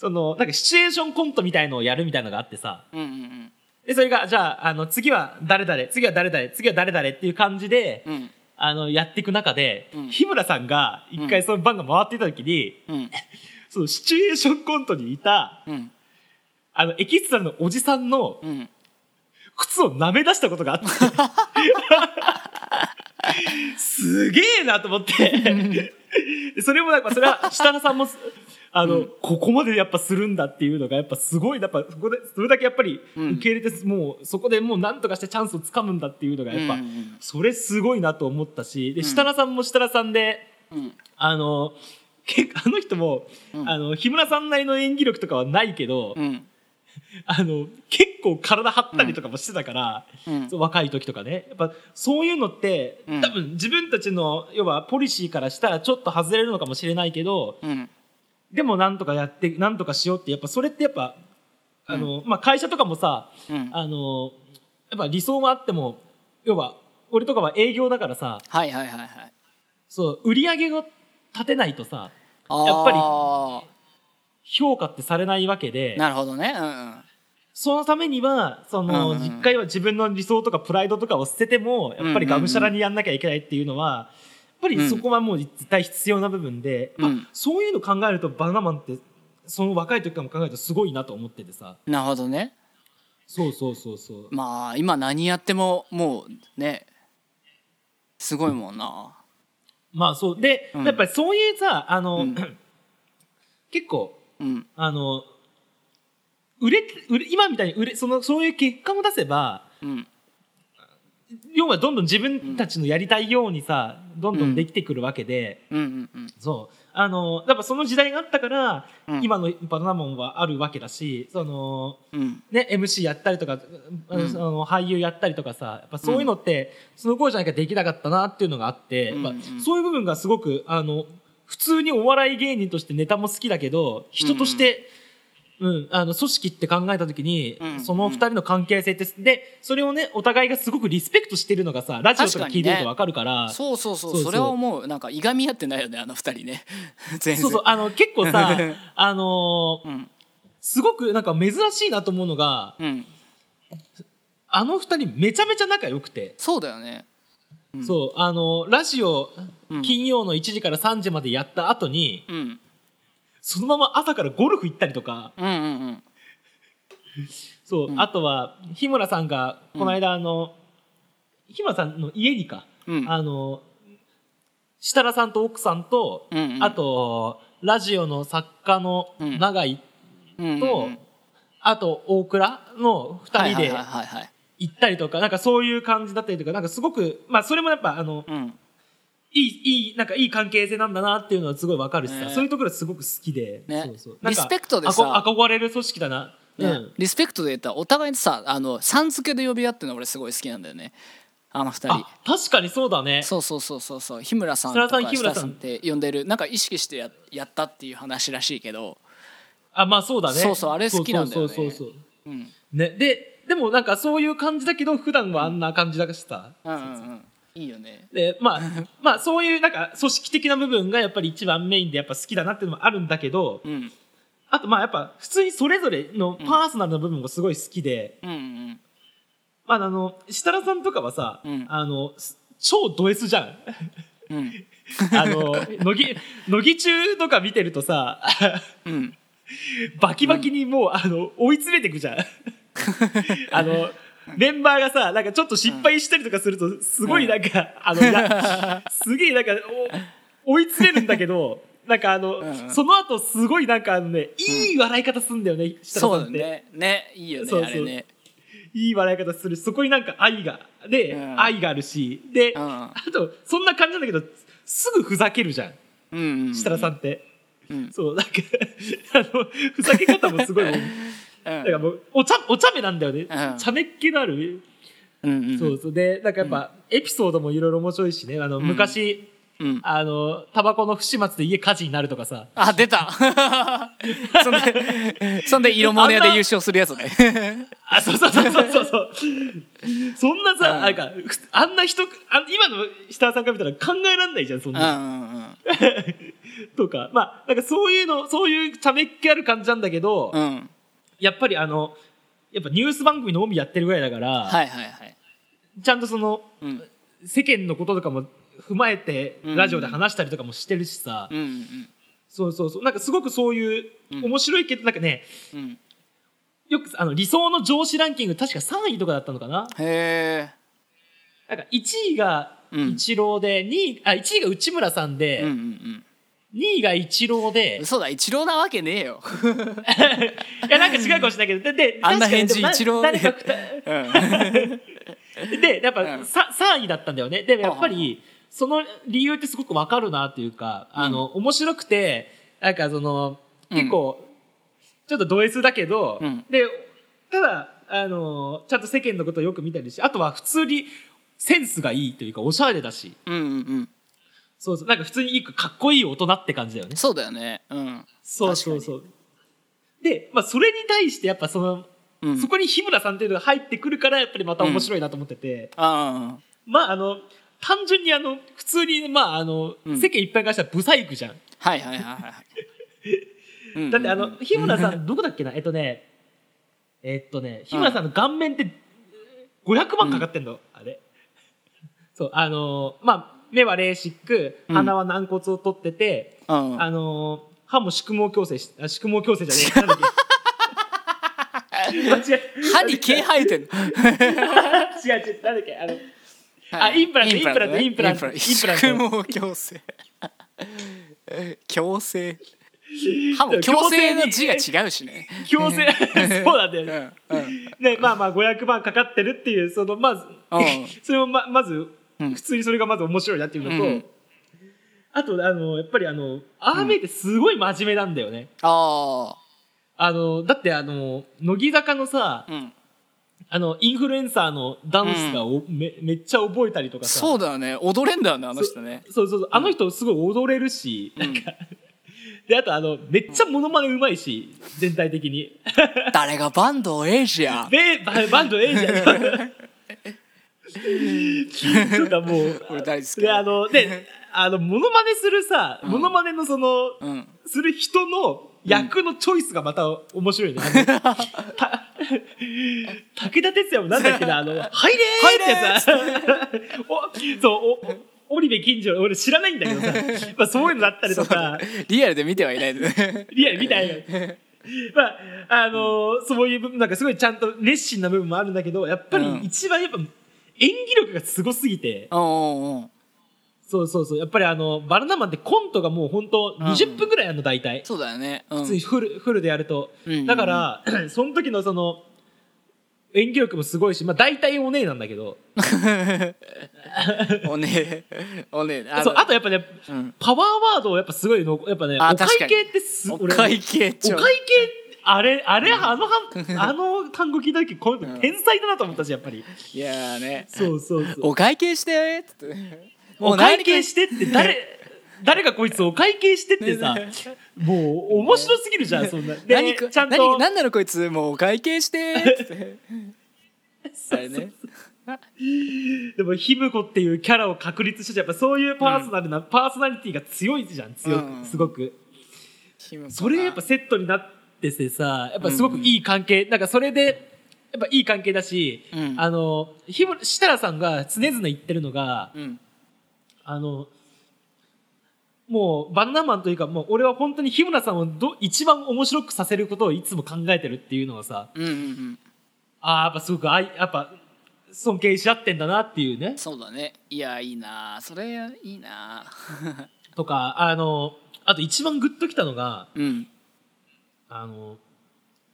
そのなんかシチュエーションコントみたいのをやるみたいのがあってさ。うんうんうん。でそれがじゃああの次は誰々次は誰々次は誰々っていう感じで、うん。あのやっていく中で、うん。日村さんが一回その番が回っていた時に、うん。そのシチュエーションコントにいたうん。あのエキストラのおじさんのうん。靴を舐め出したことがあって。すげえなと思って。でそれもなんかそれは設楽さんもあの、ここまでやっぱするんだっていうのがやっぱすごいやっぱそこでそれだけやっぱりうん。受け入れてもうそこでもう何とかしてチャンスをつかむんだっていうのがやっぱ、うんうんそれすごいなと思ったしでん。設楽さんも設楽さんでうん。あの結構 あの人も、うん。あの日村さんなりの演技力とかはないけど、うん。あの結構体張ったりとかもしてたから、うん。若い時とかね。やっぱそういうのって、うん。多分自分たちの要はポリシーからしたらちょっと外れるのかもしれないけどうんでもなんとかやってなんとかしようってやっぱそれってやっぱあの、まあ、会社とかもさうん。あのやっぱ理想はあっても要は俺とかは営業だからさはいはいはいはい。そう売り上げを立てないとさやっぱ評価ってされないわけでなるほどね。うんうん。そのためにはその、うんうん実回は自分の理想とかプライドとかを捨ててもやっぱりがむしゃらにやんなきゃいけないっていうのは、ぱりそこはもう絶対必要な部分で、うん。あそういうの考えるとバナナマンってその若い時からも考えるとすごいなと思っててさ。なるほどね。そうそうそうそう。まあ今何やってももうねすごいもんな。まあそう。で、うん。やっぱりそういうさあの、うん。結構うん。あの売れ売れ今みたいに売れそのそういう結果も出せばうん要はどんどん自分たちのやりたいようにさどんどんできてくるわけで、うんうんうん。そう。あのやっぱその時代があったから、うん。今のバナナモンはあるわけだしその、うん。ね、MC やったりとか、あのその俳優やったりとかさやっぱそういうのって、その頃じゃなきゃできなかったなっていうのがあって、うんやっぱそういう部分がすごくあの普通にお笑い芸人としてネタも好きだけど人として、うんあの組織って考えた時に、うん。その二人の関係性ってでそれをねお互いがすごくリスペクトしてるのがさラジオとか聞いてると分かるから。そうそうそう。そうそれは思う。なんかいがみ合ってないよねあの二人ね。全然。そうそう。あの結構さ あのーうん。すごくなんか珍しいなと思うのがうん。あの二人めちゃめちゃ仲良くて、そうだよね。ん。そう。あのラジオうん。金曜の1時から3時までやった後に、うんそのまま朝からゴルフ行ったりとか。うんうんうん。そう、うん。あとは日村さんがこの間あの、日村さんの家にか、うん。あの設楽さんと奥さんと、うんうん。あとラジオの作家のうん。永井うんと、うんうん。あと大倉の2人で行ったりとかなんかそういう感じだったりとかなんかすごくまあそれもやっぱあのうんいいいいなんかいい関係性なんだなっていうのはすごいわかるしさ、ね。そういうところすごく好きで、ね。そうそう。リスペクトでさ。憧れる組織だな、ね。うん。リスペクトで言ったらお互いにさあのさん付けで呼び合ってるの俺すごい好きなんだよね。あの二人。あ確かにそうだね。そうそうそうそうそう。日村さんとか日村さんって呼んでる。なんか意識してややったっていう話らしいけど。あまあそうだね。そうそうあれ好きなんだよね。そうそうそうそう。うん。ね。ででもなんかそういう感じだけど普段はあんな感じだしさ、うんうんうんいいよね。でまあ まあそういうなんか組織的な部分がやっぱり一番メインでやっぱ好きだなっていうのもあるんだけど、うん。あとまあやっぱ普通にそれぞれのパーソナルな部分もすごい好きで、うんうんまああの設楽さんとかはさ、うん。あの超ド S じゃん。うん。あの乃木乃木中とか見てるとさうん。バキバキにもう、あの追い詰めていくじゃん。あのメンバーがさなんかちょっと失敗したりとかするとすごいなんか、あのなすげえなんかお追い詰めるんだけど なんかあの、んうん。その後すごいなんかあのねいい笑い方すんだよね、設そうだね。ねいいよねそうそう。ね。いい笑い方する。そこになんか愛がで、うん。愛があるし。で、うん。あとそんな感じなんだけどすぐふざけるじゃん。うんうんうん。設楽さんって、うん。そうなんかあのふざけ方もすごい だからもうお茶お茶目なんだよね、うん。茶目っ気のある、うんうんそうそう。でなんかやっぱ、エピソードもいろいろ面白いしね。あの、昔うん。あのタバコの不始末で家火事になるとかさ。あ出た。そんでそんで色物屋で優勝するやつね。あそうそうそうそうそうそう。そんなさ、うん。なんかふあんな人あ今の設楽さんから見たら考えられないじゃんそんうんうな、んうん。とか。まあなんかそういうのそういう茶目っ気ある感じなんだけど、うんやっぱりあのやっぱニュース番組の帯やってるぐらいだから、はいはいはい。ちゃんとそのうん。世間のこととかも踏まえてうん。ラジオで話したりとかもしてるしさ、うんうんそうそうそう。なんかすごくそういううん。面白いけど、なんかねうん。よくあの理想の上司ランキング確か3位とかだったのかな。へなんか1位がうん。一郎で、2位あ1位が内村さんで、えうんうん2位が一郎うんで嘘だ一郎なわけねえよ。いやなんか違うかもしれないけどでであんな返事一郎誰かうん。でやっぱ、うん。さ3位だったんだよね。でもやっぱりその理由ってすごくわかるなっていうか、あの面白くてなんかその結構、ちょっとド S だけど、うん。でただあのちゃんと世間のことをよく見たりしあとは普通にセンスがいいというかおしゃれだし。うんうんうんそうそう。なんか普通にいいかっこいい大人って感じだよね。そうだよね。うん。そうそうそう。で、まあ、それに対してやっぱその、うん。そこに日村さんっていうのが入ってくるからやっぱりまた面白いなと思ってて、あまああの単純にあの普通にまああの、うん。世間一般からしたらブサイクじゃん。あはいはいはいはい。うん。だってあの日村さんどこだっけな？えっとねえっとね日村さんの顔面って500万かかってんの、あれ。そうあのまあ目はレーシックうん。鼻は軟骨を取ってて、うん。あの歯も縮毛矯正しあ縮毛矯正じゃねえ。間違え歯に毛生えてんの？違う違うなんだっけ？あのあインプラントインプラントインプラントインプラント。縮毛矯正。矯正。歯も矯正の字が違うしね。矯正そうなんだようねんうん。ねまあまあ500万かかってるっていうそのまずうん。それをままずうん普通にそれがまず面白いなっていうのと、うん。あとあのやっぱりあのアーメイってすごい真面目なんだよね、ああのだってあの乃木坂のさあうん。あのインフルエンサーのダンスがお、めめっちゃ覚えたりとかさ。そうだよね。踊れんだよねあの人ね。そうそうそう。あの人すごい踊れるし、なんか であとあのめっちゃモノマネうまいし全体的に。誰がバンドエイジアでババンドええじゃん とかもう俺大好き。であのであのモノマネするさ、モノマネのその、うん。する人の役のチョイスがまた面白いね。武田鉄矢もなんだっけな、あの、入れーってやつ。おそう、お、織部金城、俺知らないんだけどさ、まあそういうのだったりとか、リアルで見てはいない。ねリアルみたいな。まあ、あのそういう部分、なんかすごいちゃんと熱心な部分もあるんだけど、やっぱりうん。一番やっぱ演技力がすごすぎて、そうそうそう、やっぱりあの、バナナマンってコントがもう本当20分ぐらいあるの、大体。そうだよね。うん。普通にフルフルでやると、うんうんうん。だから その時のその演技力もすごいし、まあ、大体お姉なんだけど。おねおね。あのそうあとやっぱね、うん。パワーワードをやっぱすごいのやっぱねお会計ってすお俺会計お会計あれあれあのは あの単語聞いた時この人天才だなと思ったしやっぱり。いやーね。そうそうそう。お会計してっつって。お会計してって誰誰がこいつお会計してってさ。もう面白すぎるじゃんそんな。で何かちゃんと。何何なのこいつもうお会計してって。あれね。でもひむこっていうキャラを確立してやっぱそういうパーソナルな、パーソナリティが強いじゃん強く、うん。すごく。それやっぱセットになっててさやっぱすごくいい関係、なんかそれでやっぱいい関係だし、うん。あのひむ設楽さんが常々言ってるのがうん。あのもうバナナマンというかもう俺は本当に日村さんをど一番面白くさせることをいつも考えてるっていうのがさうんうんうん。あーやっぱすごくあいやっぱ尊敬し合ってんだなっていうね。そうだね。いやいいなそれいいな とかあのあと一番グッときたのがうんあの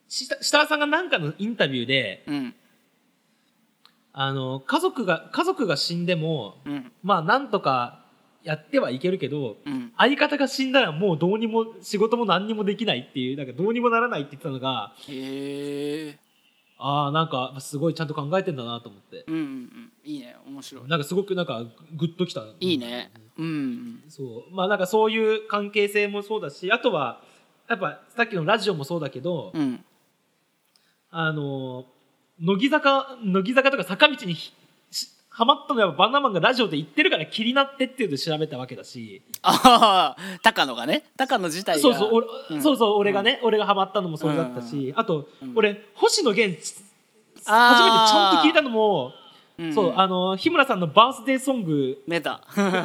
し設楽さんが何かのインタビューでうん。あの家族が家族が死んでもうん。まあなんとかやってはいけるけどうん。相方が死んだらもうどうにも仕事も何にもできないっていうなんかどうにもならないって言ってたのがへえああなんかすごいちゃんと考えてんだなと思って。うんうんうん。いいね。面白い。なんかすごくなんかグッときた。いいね。うん。そう。まあなんかそういう関係性もそうだしあとはやっぱさっきのラジオもそうだけど、うん。あの乃木坂乃木坂とか坂道にハマったのはバナナマンがラジオで言ってるから気になってっていうので調べたわけだし。ああ高野がね。高野自体が。そうそう俺,、うん。そうそう俺がね、俺がハマったのもそうだったし、あと、うん。俺星野源初めてちゃんと聞いたのも、うん。そうあの日村さんのバースデーソング。出た。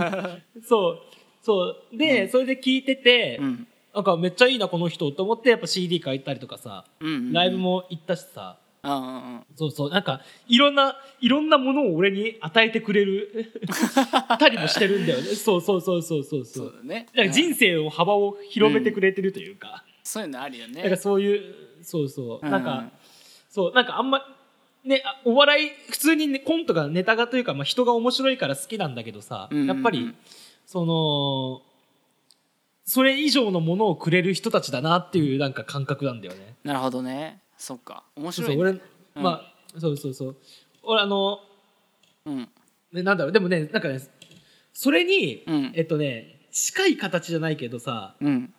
そう。そう。で、それで聞いてて、うんなんかめっちゃいいなこの人と思ってやっぱ CD 買ったりとかさ、うんうんうん。ライブも行ったしさ。うんうんうん。そうそう。なんかいろんないろんなものを俺に与えてくれる たりもしてるんだよね。そうそうそうそうそうそそううだね。か人生を幅を広めてくれてるというか、そういうのあるよね。なんかそういうそうそう、うんなんかそう。なんかあんまねあお笑い普通に、ね、コントがネタがというか、まあ、人が面白いから好きなんだけどさ、うんうんうん。やっぱりそのそれ以上のものをくれる人たちだなっていうなんか感覚なんだよね。なるほどね。そっか。面そうそう白いね俺、まあそうそうそう。俺あのうん。ねなんだろう。でもねなんかねそれに、うん。えっとね近い形じゃないけどさうん。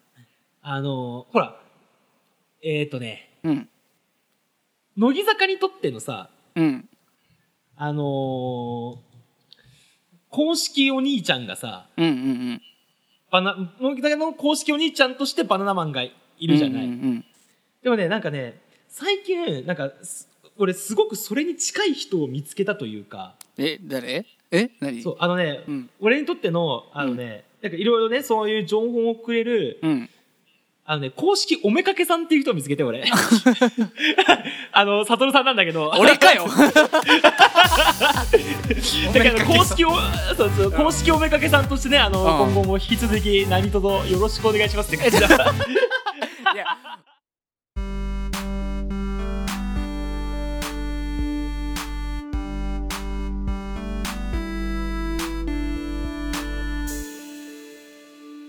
あのほらえっとねうん。乃木坂にとってのさうん。あのー公式お兄ちゃんがさうんうんうんバナ乃木坂の公式お兄ちゃんとしてバナナマンがいるじゃない、うんうんでもねなんかね最近なんかす俺すごくそれに近い人を見つけたというか。え誰？え？何？そうあのね、うん。俺にとってのあのね、なんかいろいろねそういう情報をくれるうんあのね公式おめかけさんっていう人を見つけて俺。あの悟さんなんだけど。俺かよ。だから公式おそうそう公式おめかけさんとしてねあの、うん。今後も引き続き何卒よろしくお願いしますって感じだ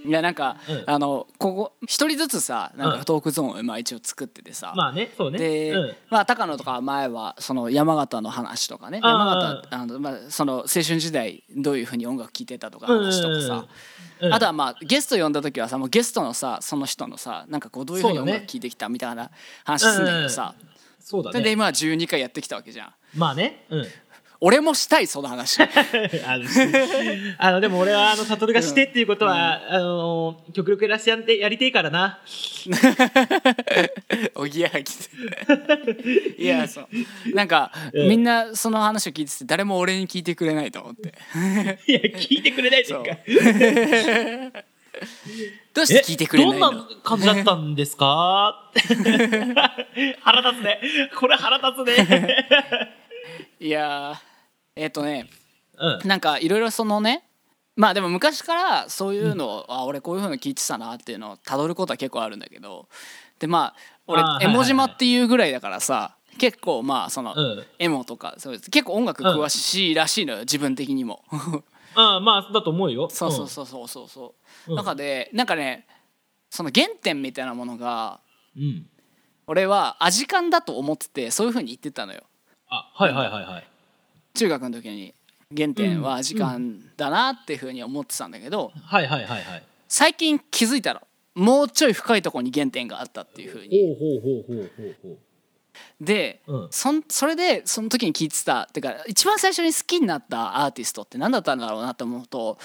いやなんか、うん。あのここ一人ずつさなんうん。かトークゾーンをまあ一応作っててさ、まあねそうね。で、うん。まあ高野とかは前はその山形の話とかね山形あの、まあ、その青春時代どういうふうに音楽聴いてたとか話とかさ、うんあとはまあゲスト呼んだ時はさもうゲストのさその人のさなんかこうどういうふうに音楽聴いてきたみたいな話すんだけどさ、そうだね。で今12回やってきたわけじゃん。まあね。うん俺もしたいその話。あの あのでも俺はあの悟がしてっていうことは、あの極力やらしてやってやりてえからな。おぎやはぎいやそう。なんか、うん。みんなその話を聞いてて誰も俺に聞いてくれないと思って。いや聞いてくれないというか。どうして聞いてくれないの？どんな感じだったんですか？腹立つね。これ腹立つねいやーえっ、とねうん。なんかいろいろそのねまあでも昔からそういうのを、あ俺こういうふうに聞いてたなっていうのをたどることは結構あるんだけどでまあ俺エモ島っていうぐらいだからさ結構まあその、うん。エモとかそうです結構音楽詳しいらしいのよ、自分的にも。ああまあだと思うよ。そうそうそうそうそうそう、うん。中でなんかねその原点みたいなものがうん、うん俺はアジカンだと思っててそういうふうに言ってたのよあはいはいはいはい。中学の時に原点はアジカンだなっていうふうに思ってたんだけど、はいはいはいはい。最近気づいたらもうちょい深いところに原点があったっていうふうに。ほうほうほうほうほうほう。で、うん。そんそれでその時に聞いてた。ってか一番最初に好きになったアーティストって何だったんだろうなと思うと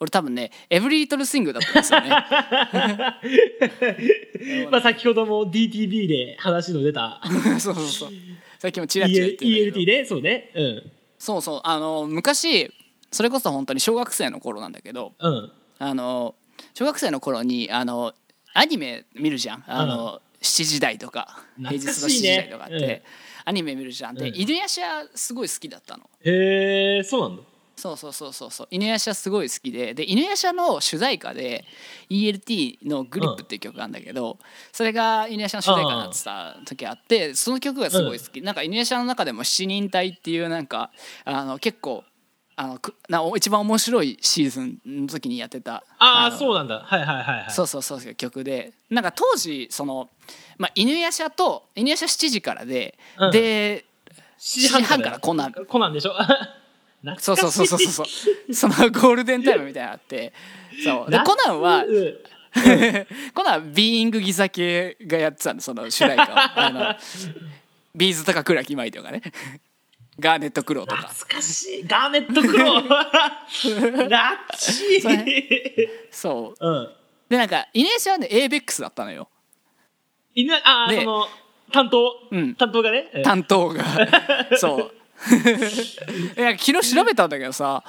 俺多分ねエブリリトルスイングだったんですよね。まあ先ほども DTV で話の出た。そうそうそうさっきもチラチラ言ってた ELT ね。そうね。うん。そうそう。あの昔それこそ本当に小学生の頃なんだけどうん。あの小学生の頃にあのアニメ見るじゃん。あの、7時台とか平日の7懐かしいね。時台とかって、アニメ見るじゃん。で、うん。犬夜叉すごい好きだったの。へえそうなんだそうそうそうそうそう。犬夜叉すごい好きで。で犬夜叉の主題歌で ELT の「グリップ」っていう曲があるんだけど、それが犬夜叉の主題歌になってた時あってその曲がすごい好き、なんか犬夜叉の中でも7人隊っていうなんかあの結構あのくな一番面白いシーズンの時にやってたああのそうなんだ。はいはいはいはい。そうそうそう曲で。なんか当時その、まあ、犬夜叉と犬夜叉7時からで、うん。で7時半からコナン。コナンでしょ？そうそうそうそうそうそう。そのゴールデンタイムみたいなのあって。そう。でコナンはうん コナンはビーイングギザ系がやってたんでその主題歌を。あの B'zとか倉木麻衣とかね。 GARNET CROWとか。懐かしい。 GARNET CROW 懐かしい。そそう。うん。でなんか犬夜叉はね avex だったのよ。犬ああでその担当、うん。担当がね。うん。担当が。そう いや昨日調べたんだけどさ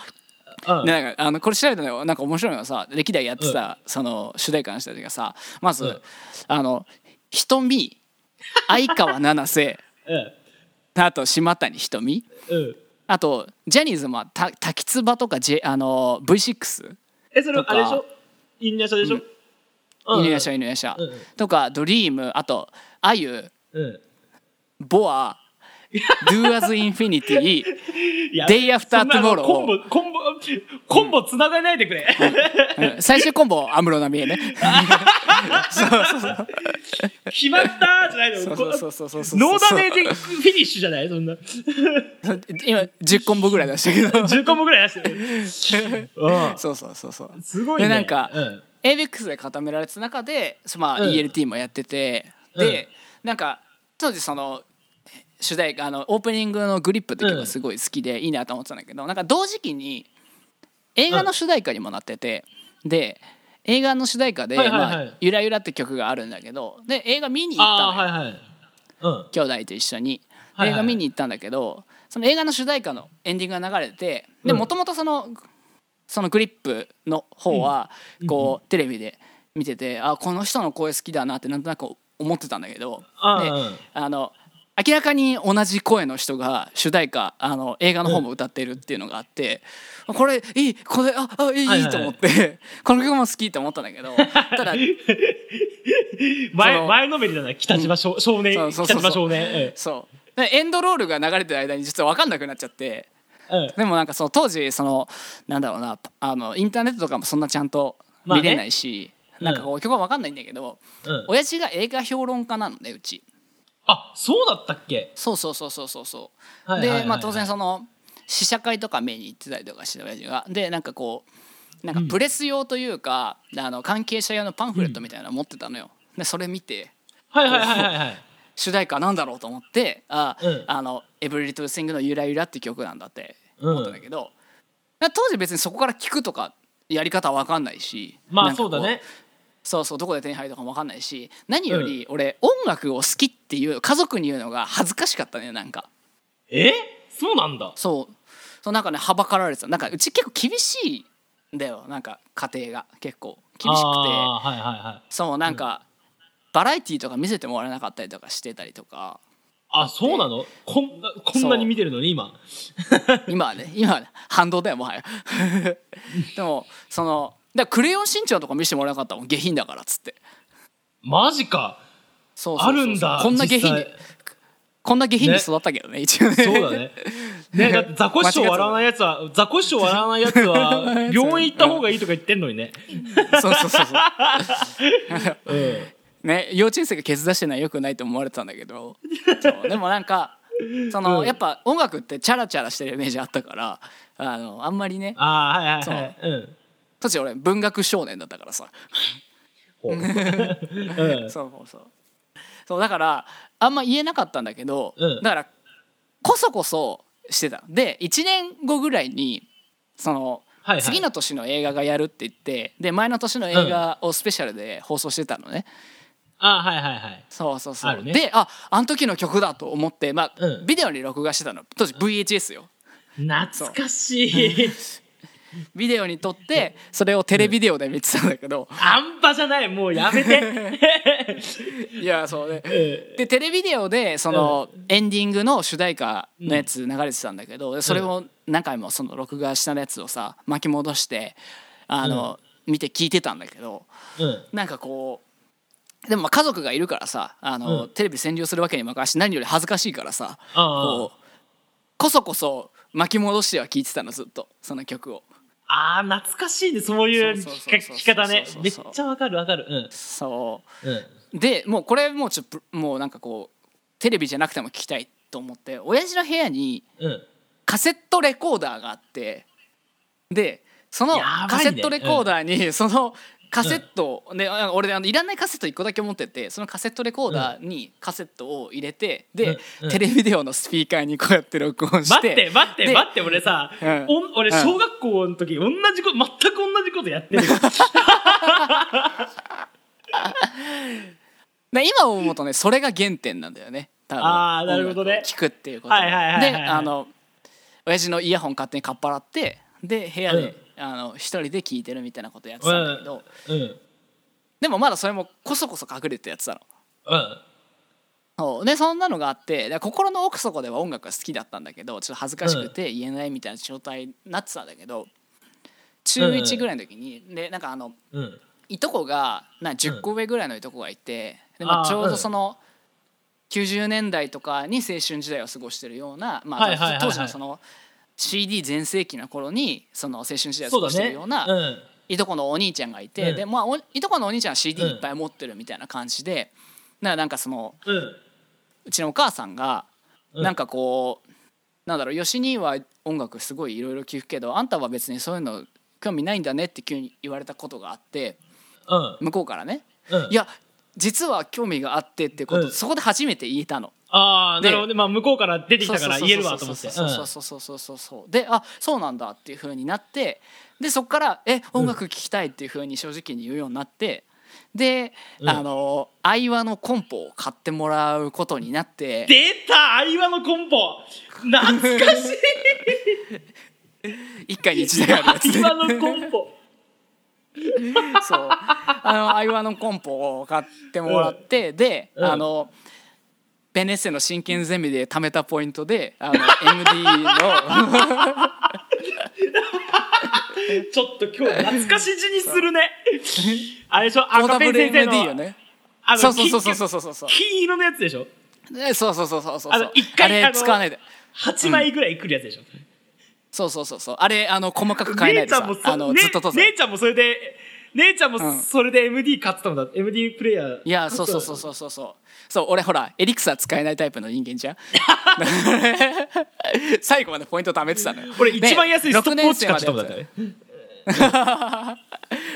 うん。でなんかあのこれ調べたのよ。なんか面白いのがさ歴代やってた、その主題歌の人たちがさまず、うん。あの瞳相川七瀬 うん。あと島谷ひとみうん。あとジャニーズもた滝つばとか、J、あの V6 えそれとか。あれでしょ？犬夜叉でしょ、うん。犬夜叉犬夜叉、うん。うん。とかドリームあとあゆうん。ボア Do as Infinity. いや Day After そんなの Tomorrow. コンボコンボコンボつながないでくれ、うん。最終コンボ安室奈美恵ね。そうそうそう。決まったじゃないの。そうそうそうそうそうそう。ノーダメージフィニッシュじゃない？そんな。今10コンボぐらい出したけど。10コンボぐらい出してる。うん。そうそうそうそう。すごいね。でなんかうん。 avex で固められてた中で、そまあ、うん。ELT もやってて、でなんか当時その主題歌あのオープニングの「グリップ」って曲がすごい好きでいいなと思ってたんだけど、なんか同時期に映画の主題歌にもなってて、で映画の主題歌で「はいはいはい。まあ、ゆらゆら」って曲があるんだけどで映画見に行ったのよ、はいはい。うん。兄弟と一緒に。映画見に行ったんだけどその映画の主題歌のエンディングが流れててでうん。もともとそのそのグリップの方はこうテレビで見ててあこの人の声好きだなってなんとなく思ってたんだけどであの明らかに同じ声の人が主題歌あの映画の方も歌ってるっていうのがあって、これいいこれああいいはいはいと思って、この曲も好きと思ったんだけど。ただ 前前のめりだな北島少少年そうそうそう。そう北島少年そう。でエンドロールが流れてる間に実は分かんなくなっちゃって。うん。うんでもなんかその当時そのなんだろうなあのインターネットとかもそんなちゃんと見れないし、まあねなんかこう曲は分かんないんだけど、うん。親父が映画評論家なのねうちあそうだったっけ？そうそうそうそうそう。そう、はいでまあ当然その試写会とか見に行ってたりとかして親父が。でなんかこうなんかプレス用というか、あの関係者用のパンフレットみたいなの持ってたのよ。でそれ見てはいはいはいはいはい。主題歌なんだろうと思ってあ、うん。あのエブリリトゥーシングのゆらゆらって曲なんだって思ったんだけど、当時別にそこから聞くとかやり方は分かんないし。まあそうだねそうそうどこで手に入るとかも分かんないし何より俺音楽を好きっていう家族に言うのが恥ずかしかったねなんか。え？そうなんだ。そう。そうなんかねはばかられてた。なんかうち結構厳しいんだよなんか家庭が。結構厳しくて。はいはいはい。そうなんか、バラエティーとか見せてもらえなかったりとかしてたりとか。あそうなの？こんなこんなに見てるのに今。今はね今はね反動だよもはや。でもそのだクレヨンしんちゃんとか見せてもらえなかったもん下品だからっつって。マジか。そうあるんだこんな下品実でこんな下品に育ったけどね一応ね。そうだね。ねだって ザコシ笑わないやつはザコシショウ笑わないやつは 病院行った方がいいとか言ってんのにね。そうそうそうそう。うん。ね幼稚園生がケツ出してるのはよくないと思われてたんだけど。でもなんかその、うん。やっぱ音楽ってチャラチャラしてるイメージあったからあのあんまりね。ああはいはいはい。うん当時俺文学少年だったからさ。そうそうそう。そうだからあんま言えなかったんだけど、うん。だからこそこそしてた。で1年後ぐらいにその、はいはい。次の年の映画がやるって言ってで前の年の映画をスペシャルで放送してたのね、あはいはいはい。そうそうそう、ね。でああの時の曲だと思ってまあ、うん。ビデオに録画してたの。当時 VHS よ。懐かしいビデオに撮ってそれをテレビデオで見てたんだけど、半端じゃないもうやめて。いやそうね。うん。でテレビデオでそのエンディングの主題歌のやつ流れてたんだけどでそれを何回もその録画したやつをさ巻き戻してあの、見て聞いてたんだけどうん。なんかこうでもまあ家族がいるからさあの、うん。テレビ占領するわけにもいかんし何より恥ずかしいからさああ。こうこそこそ巻き戻しては聞いてたのずっとその曲を。あー懐かしいねそういう聞き方ね。めっちゃわかるわかる。うん。そう。うん。でもうこれもうちょっともうなんかこうテレビじゃなくても聞きたいと思って親父の部屋にうん。カセットレコーダーがあってでそのカセットレコーダーにそのカセットであ俺あのいらないカセット1個だけ持っててそのカセットレコーダーにカセットを入れてでうんうん。テレビデオのスピーカーにこうやって録音して待って待ってで待って俺さ、うん。おん俺うん。小学校の時同じこと全く同じことやってる。今思うとねそれが原点なんだよね多分。あーなるほどね。聞くっていうことが。はいはいはいであの親父のイヤホン勝手にかっぱらってで部屋で、あの一人で聞いてるみたいなことやってたんだけど、うん。でもまだそれもこそこそ隠れてやってたの。うん。そう。でそんなのがあってで心の奥底では音楽が好きだったんだけどちょっと恥ずかしくて言えないみたいな状態になってたんだけど中1ぐらいの時に、でなんかあのうん。いとこがな10個上ぐらいのいとこがいて、でまあ、ちょうどその90年代とかに青春時代を過ごしてるような、まあはいはいはいはい。当時のその CD 全盛期の頃にその青春時代を過ごしてるようなうん。いとこのお兄ちゃんがいて、うん。でまあ、おいとこのお兄ちゃんは CD うん。いっぱい持ってるみたいな感じでななんかそのうちのお母さんがうん。なんかこう、なんだろう吉には音楽すごいいろいろ聞くけどあんたは別にそういうの興味ないんだねって急に言われたことがあってうん。向こうからね、うん。いや実は興味があってってこと、うん。そこで初めて言えたの。ああ、でなるほどね。まあ、向こうから出てきたから言えるわと思って。そうそうそうそうそうそうそう。であそうなんだっていう風になってでそこからえ音楽聴きたいっていう風に正直に言うようになってで、うん。あの愛話のコンポを買ってもらうことになって。出た！愛話のコンポ！懐かしい！一回に一台あるやつで 愛話のコンポそう。あの愛話のコンポを買ってもらって、で、うん。あのベネッセの真剣ゼミで貯めたポイントであの MD の。ちょっと今日懐かし字にするね。あれでしょ？赤ペン先生の MD よそうそうそう金そうそうそうそう。金色のやつでしょ？でそうそうそうそうそうあの一回あれ使わないで。8枚ぐらいくるやつでしょ、そうそうそうそう。あれあの細かく変えないでさ。あのねずっと閉ざ姉ちゃんもそれで姉ちゃんもうん。それで MD 買ってたもんだ MD プレイヤー。いやそうそうそうそうそうそう。そう俺ほらエリクサー使えないタイプの人間じゃん。最後までポイント貯めてたのよ。俺一番安いストップウォッチ買っちゃったもんだ6って。年ね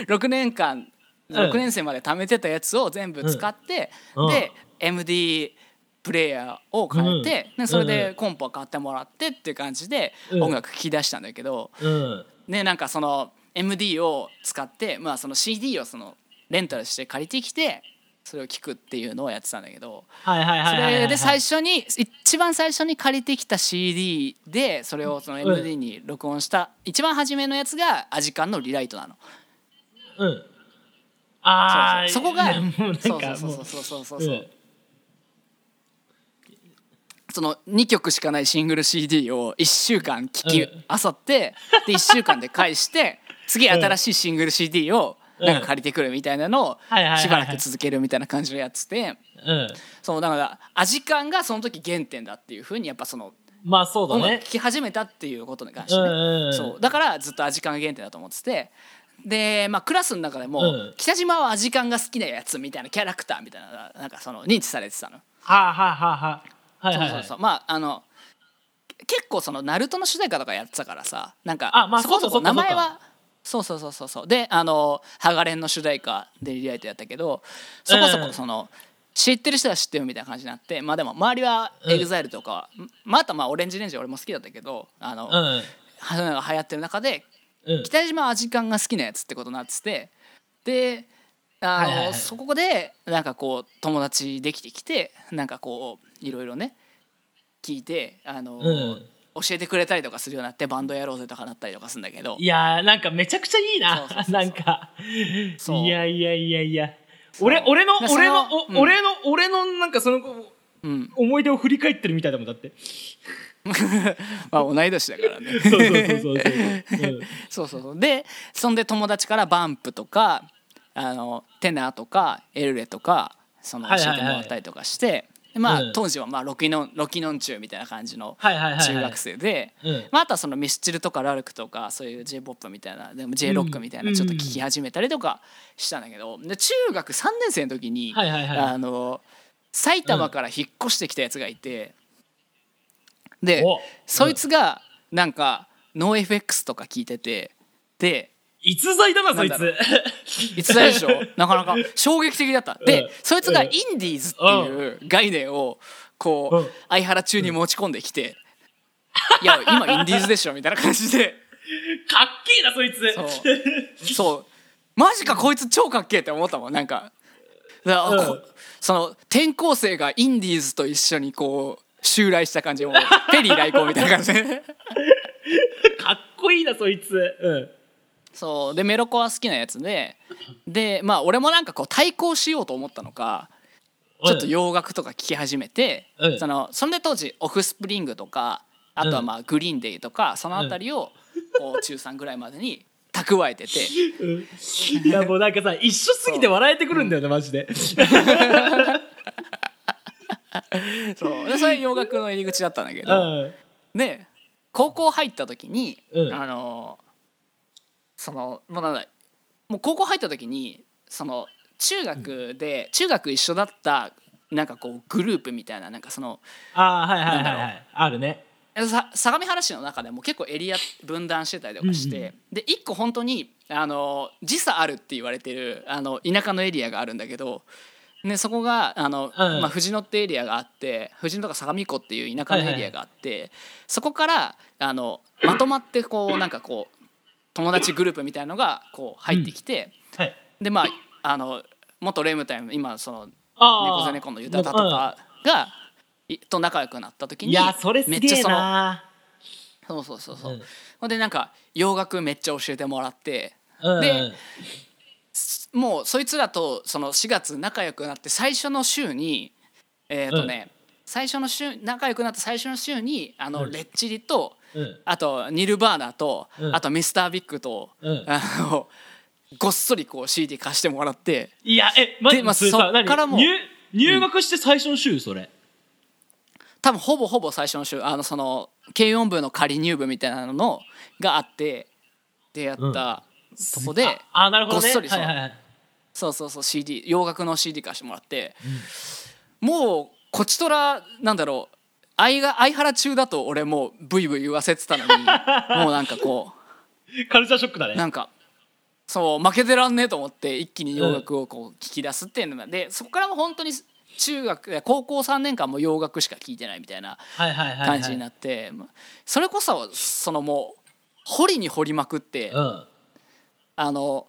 6年間うん6年生まで貯めてたやつを全部使って、うん。で MD プレイヤーを変えて、うん。でそれでコンポ買ってもらってっていう感じでうん。音楽聴き出したんだけど、うん。ねなんかその MD を使って、まあ、その CD をそのレンタルして借りてきてそれを聴くっていうのをやってたんだけどはいはいはいそれで最初に一番最初に借りてきた CD でそれをその MD に録音した一番初めのやつがアジカンのリライトなの。うん。ああそうそう。そこがそうそうそうそうそうそう。うそう、その2曲しかないシングル CD を1週間聴きうん。あさってで1週間で返して 次新しいシングル CD をなんか借りてくるみたいなのをしばらく続けるみたいな感じのやつでうん。そうだからアジカンがその時原点だっていうふうにやっぱそのまあそうだね。聴き始めたっていうことに関してね、うんうんうん。そうだからずっとアジカンが原点だと思っててで、まあ、クラスの中でも、うん。北島はアジカンが好きなやつみたいなキャラクターみたいななんかその認知されてたの。はあはあはあはあはいそうはいはい。そうそうまああの結構そのナルトの主題歌とかやってたからさなんかあまあそこそこ名前はそうそうそうそうそう。であの「ハガレン」の主題歌でリライトやったけどそこそこその、知ってる人は知ってるみたいな感じになってまあでも周りはうん。EXILE とか、まああとまあオレンジレンジ俺も好きだったけどあの、うん。そういうのが流行ってる中でうん。北島はアジカンが好きなやつってことになっててであの、はいはいはい。そこでなんかこう友達できてきてなんかこういろいろね聞いてあの、うん。教えてくれたりとかするようになってバンドやろうぜとかなったりとかするんだけど。いやーなんかめちゃくちゃいいな。なんか。いやいやいやいや。俺俺の俺のおうん。俺の俺のなんかそのうん。思い出を振り返ってるみたいだもんだって。まあ同い年だからね。そうそうそうでそんで友達からバンプとかあのテナーとかエルレとかその教はいはいはい。えてもらったりとかして、でまあ、うん。当時はまあロキノンロキノン中みたいな感じの中学生で、うん。まあ、あとはそのミスチルとかラルクとかそういう j p o p みたいなでも j ロックみたいなちょっと聞き始めたりとかしたんだけどで中学3年生の時に、あの埼玉から引っ越してきたやつがいて、でお。そいつがなんかノー FX とか聞いててで逸材だなそないついつ。だでしょ？なかなか。衝撃的だった。で、うん。そいつがうん。インディーズっていう概念をこう、うん。相原中に持ち込んできて「いや今インディーズでしょ」みたいな感じで。かっけえなそいつ。そう。そう。マジかこいつ超かっけえって思ったもんなんか。だうん。その転校生がインディーズと一緒にこう襲来した感じもうペリー来航みたいな感じで。かっこいいなそいつ。うんそう。でメロコは好きなやつで。でまあ俺もなんかこう対抗しようと思ったのかちょっと洋楽とか聴き始めて、うん。そのそんで当時オフスプリングとかあとはまあグリーンデイとかそのあたりをこう中3ぐらいまでに蓄えてて。うん。いやもうなんかさ一緒すぎて笑えてくるんだよねマジで。そう。でそれ洋楽の入り口だったんだけうどん。で高校入った時に、うん。あのそのもうなんだもう高校入った時にその中学で中学一緒だったなんかこうグループみたいななんかそのああはいはいはいはい。あるね。さ相模原市の中でも結構エリア分断してたりとかして、うんうん。で一個本当にあの時差あるって言われてるあの田舎のエリアがあるんだけど、ね、そこがあの、うん。まあ、藤野ってエリアがあって藤野とか相模湖っていう田舎のエリアがあって、そこからあのまとまってこうなんかこう友達グループみたいのがこう入ってきて、はい。でまああの元レムタイム今そのあ猫背猫のユタタとかが、いと仲良くなった時にいやそれすげえめっちゃそのなそうそうそうそう、うん。ほんでなんか洋楽めっちゃ教えてもらってうん。でもうそいつらとその4月仲良くなって最初の週にえっ、とね、最初の週仲良くなった最初の週にあの、うん。レッチリとうんあとニルバーナと、うん。あとミスタービッグと、うん。あのごっそりこう CD 貸してもらって。いやえマジでまあそっからも何？入入学して最初の週それ。多分ほぼほぼ最初の週。あのその軽音部の仮入部みたいなのがあって出会ったとこで、ああなるほどね。ごっそりそう。はいはいはい。そうそうそう CD 洋楽の CD 貸してもらって、もうこちとらなんだろう相が相原中だと俺もうブイブイ言わせてたのに もうなんかこカルチャーショックだね。うなんかそう負けてらんねえと思って一気に洋楽をこう聞き出すっていうのがでそこからも本当に中学高校3年間も洋楽しか聴いてないみたいなはいはいはいはい。感じになって、それこそそのもう掘りに掘りまくって、うん。あの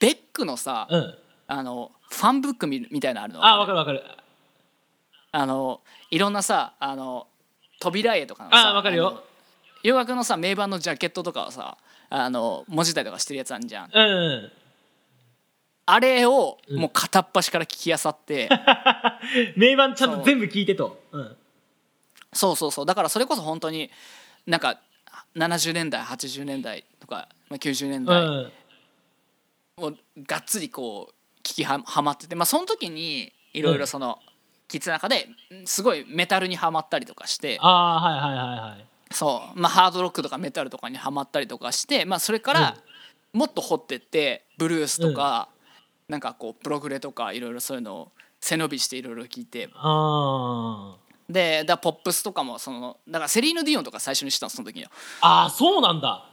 ベックのさ、うん。あのファンブックみみたいなのあるの。あわかるわかるあのいろんなさあの扉絵とかのさあわかるよ。洋楽のさ名盤のジャケットとかをさあの文字体とかしてるやつあるじゃん。うんうん。あれをもう片っ端から聞きあさって、名盤ちゃんと全部聞いてと。うん。そうそうそう。だからそれこそ本当になんか70年代80年代とかまあ90年う代ん。をがっつりこう聞きははまってて。まあその時にいろいろその、聞いてた中ですごいメタルにはまったりとかしてああはいはいはいはい。そう、まあ、ハードロックとかメタルとかにはまったりとかして、まあ、それからもっと掘ってってブルースとか、なんかこうプログレとかいろいろそういうのを背伸びしていろいろ聞いて。あー。でだポップスとかもそのだからセリーヌ・ディオンとか最初に知ったのその時には。あーそうなんだ。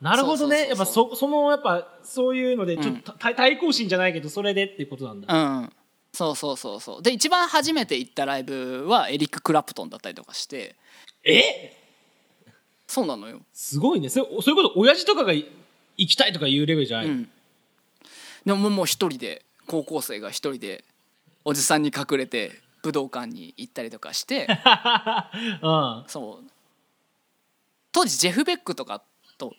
なるほどね。やっぱそうそのやっぱそういうのでちょっと対対抗心じゃないけどそれでっていうことなんだ。うんそうそうそうそう。で一番初めて行ったライブはエリック・クラプトンだったりとかして。え？そうなのよ。すごいね。それそういうこと親父とかがい行きたいとかいうレベルじゃない、うん。でももう一人で高校生が一人でおじさんに隠れて武道館に行ったりとかして。うん。そう。当時ジェフ・ベックとかと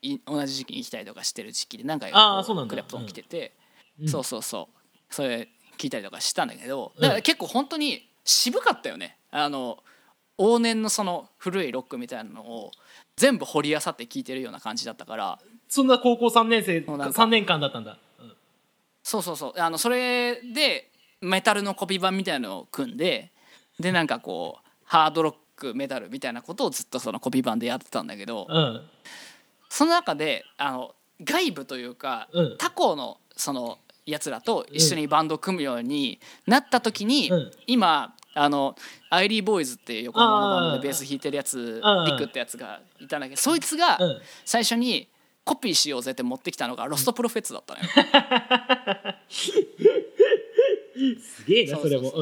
い同じ時期に行きたりとかしてる時期で何回かあーそうなんだ。クレプトン来てて、うん。そうそうそう。それ聞いたりとかしたんだけどだから結構本当に渋かったよね。あの往年のその古いロックみたいなのを全部掘り漁って聞いてるような感じだったから。そんな高校3年生もうなんか。3年間だったんだ、うん。そうそうそう。あのそれでメタルのコピー版みたいなのを組んででなんかこうハードロックメタルみたいなことをずっとそのコピー版でやってたんだけどうん。その中であの外部というか、うん。他校のそのやつらと一緒にバンドを組むようになった時に、うん。今あのアイリーボーイズっていう横浜のバンドでベース弾いてるやつうん。リクってやつがいたんだけどそいつがうん。最初にコピーしようぜって持ってきたのがロストプロフェッツだったのよ。すげえなそれも。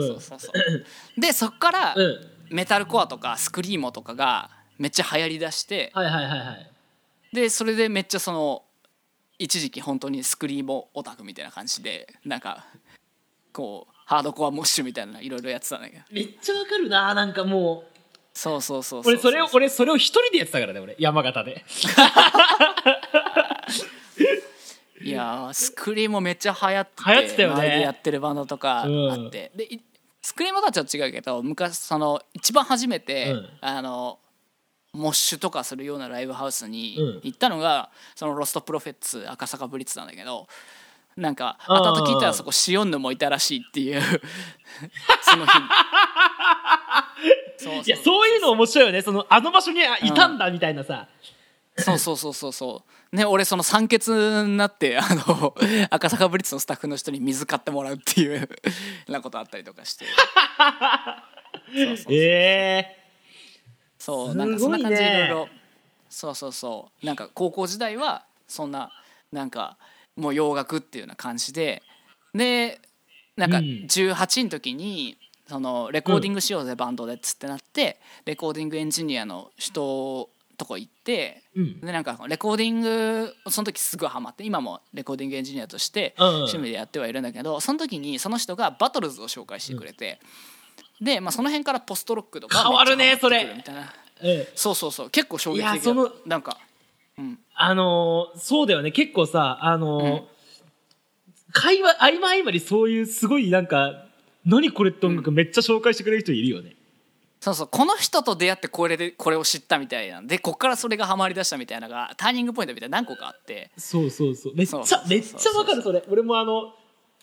でそっからメタルコアとかスクリーモとかがめっちゃ流行りだしてはいはいはいはい。でそれでめっちゃその一時期本当にスクリーモオタクみたいな感じでなんかこうハードコアモッシュみたいないろいろやってたんだけど。めっちゃわかるななんかもう。そうそうそうう俺それを俺それを一人でやってたからね俺山形で。いやースクリーモめっちゃ流行って流行ってたよね。やってるバンドとかあって、でいスクリーモとはちょっと違うけど昔その一番初めて、うん。あのモッシュとかするようなライブハウスにうん。行ったのが、そのロストプロフェッツ赤坂ブリッツなんだけどなんか後々聞いたらそこシオンヌもいたらしいっていう。その日。に そうそう。いやそういうの面白いよね。そのあの場所にあいたんだみたいなさ。そうそうそうそうそう。ね俺その酸欠になってあの 赤坂ブリッツのスタッフの人に水買ってもらうっていうなことあったりとかして。そうそうえそうすなんかそんな感じでいろいろ。そうそうそう。なんか高校時代はそんななんかもう洋楽っていうような感じで。でなんかうん。18の時にそのレコーディングしようぜバンドでっつってなってレコーディングエンジニアの人とこ行ってでなんかレコーディングその時すごいハマって今もレコーディングエンジニアとして趣味でやってはいるんだけどその時にその人がバトルズを紹介してくれて、で、まあ、その辺からポストロックとか変わるねめっちゃハマってくるみたいな。えそうそうそう結構衝撃的だったいやそのなんかあのーそうだよね。結構さあのー会話合間合間にそういうすごいなんか何これって音楽めっちゃ紹介してくれる人いるよね、そうそうこの人と出会ってこれでこれを知ったみたいなでこっからそれがハマりだしたみたいなのがターニングポイントみたいな何個かあって。そうそうそう。めっちそうそうそうゃめっちゃわかるそれ。俺もあの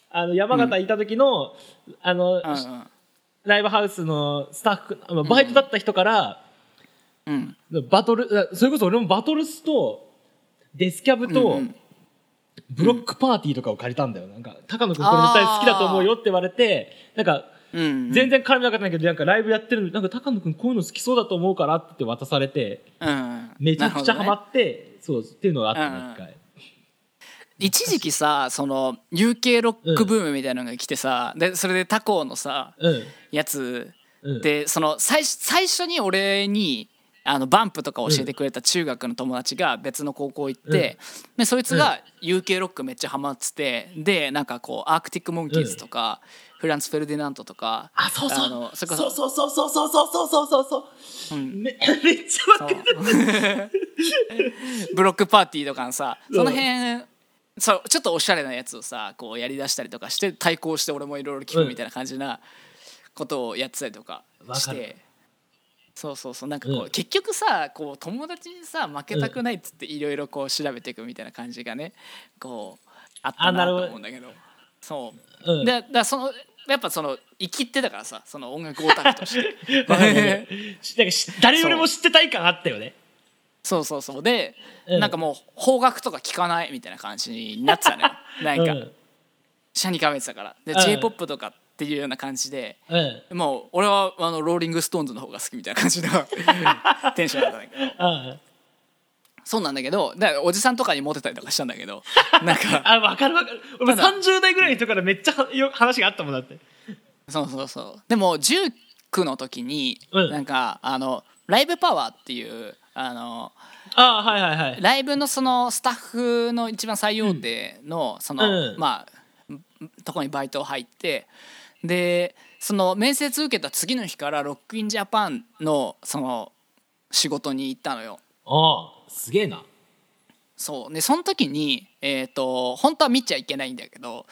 あの山形いた時の、あの、うんうんライブハウスのスタッフあのバイトだった人から、うん。バトルそれこそ俺もバトルスとデスキャブうんとうん。ブロックパーティーとかを借りたんだよ。なんか高野君これ絶対好きだと思うよって言われてなんかうん全然絡みなかったんだけどなんかライブやってるなんか高野君こういうの好きそうだと思うからって渡されてうん。めちゃくちゃハマっって、そうっていうのがあったうんうん。の一回、一時期さその UK ロックブームみたいなのが来てさ、でそれで他校のさうんやつ。うん。でその最初最初に俺にあのバンプとか教えてくれた中学の友達が別の高校行って、でそいつが UK ロックめっちゃハマっててでなんかこうアークティック・モンキーズとか、フランス・フェルディナントとかあそうそう。あのそそうそそうそうそうそうそうそうそうそう、うんめめっちゃわかるブロックパーティーとかのさうんその辺そうちょっとおしゃれなやつをさこうやりだしたりとかして対抗して俺もいろいろ聞くみたいな感じなことをやってたりとかして。そうそうそう。なんかこう、うん。結局さこう友達にさ負けたくないっつっていろいろこう調べていくみたいな感じがねこうあったなと思うんだけど。そう、うん。でだそのやっぱそのイキってたからさその音楽オタクとして。誰よりも知ってたい感あったよね。そうそうそう。で、うん。なんかもう邦楽とか聞かないみたいな感じになってたのよ。なんか、うん。斜に構えてたから。で、うん。J p o p とかっていうような感じでうんもう俺はあのローリング・ストーンズの方が好きみたいな感じの テンションだったんだけど。あそうなんだけどだからおじさんとかにモテたりとかしたんだけど なんかあ分かる分かる。俺ただ。30代ぐらいの人からめっちゃ話があったもんだって。そうそうそう。でも19の時に、うん。なんかあのライブパワーっていうあのあはいはいはい。ライブのそのスタッフの一番最大手のその、うん。まあとこにバイト入ってでその面接受けた次の日からロックインジャパンのその仕事に行ったのよ。ああすげえな。そう。でその時にえっ、と本当は見ちゃいけないんだけど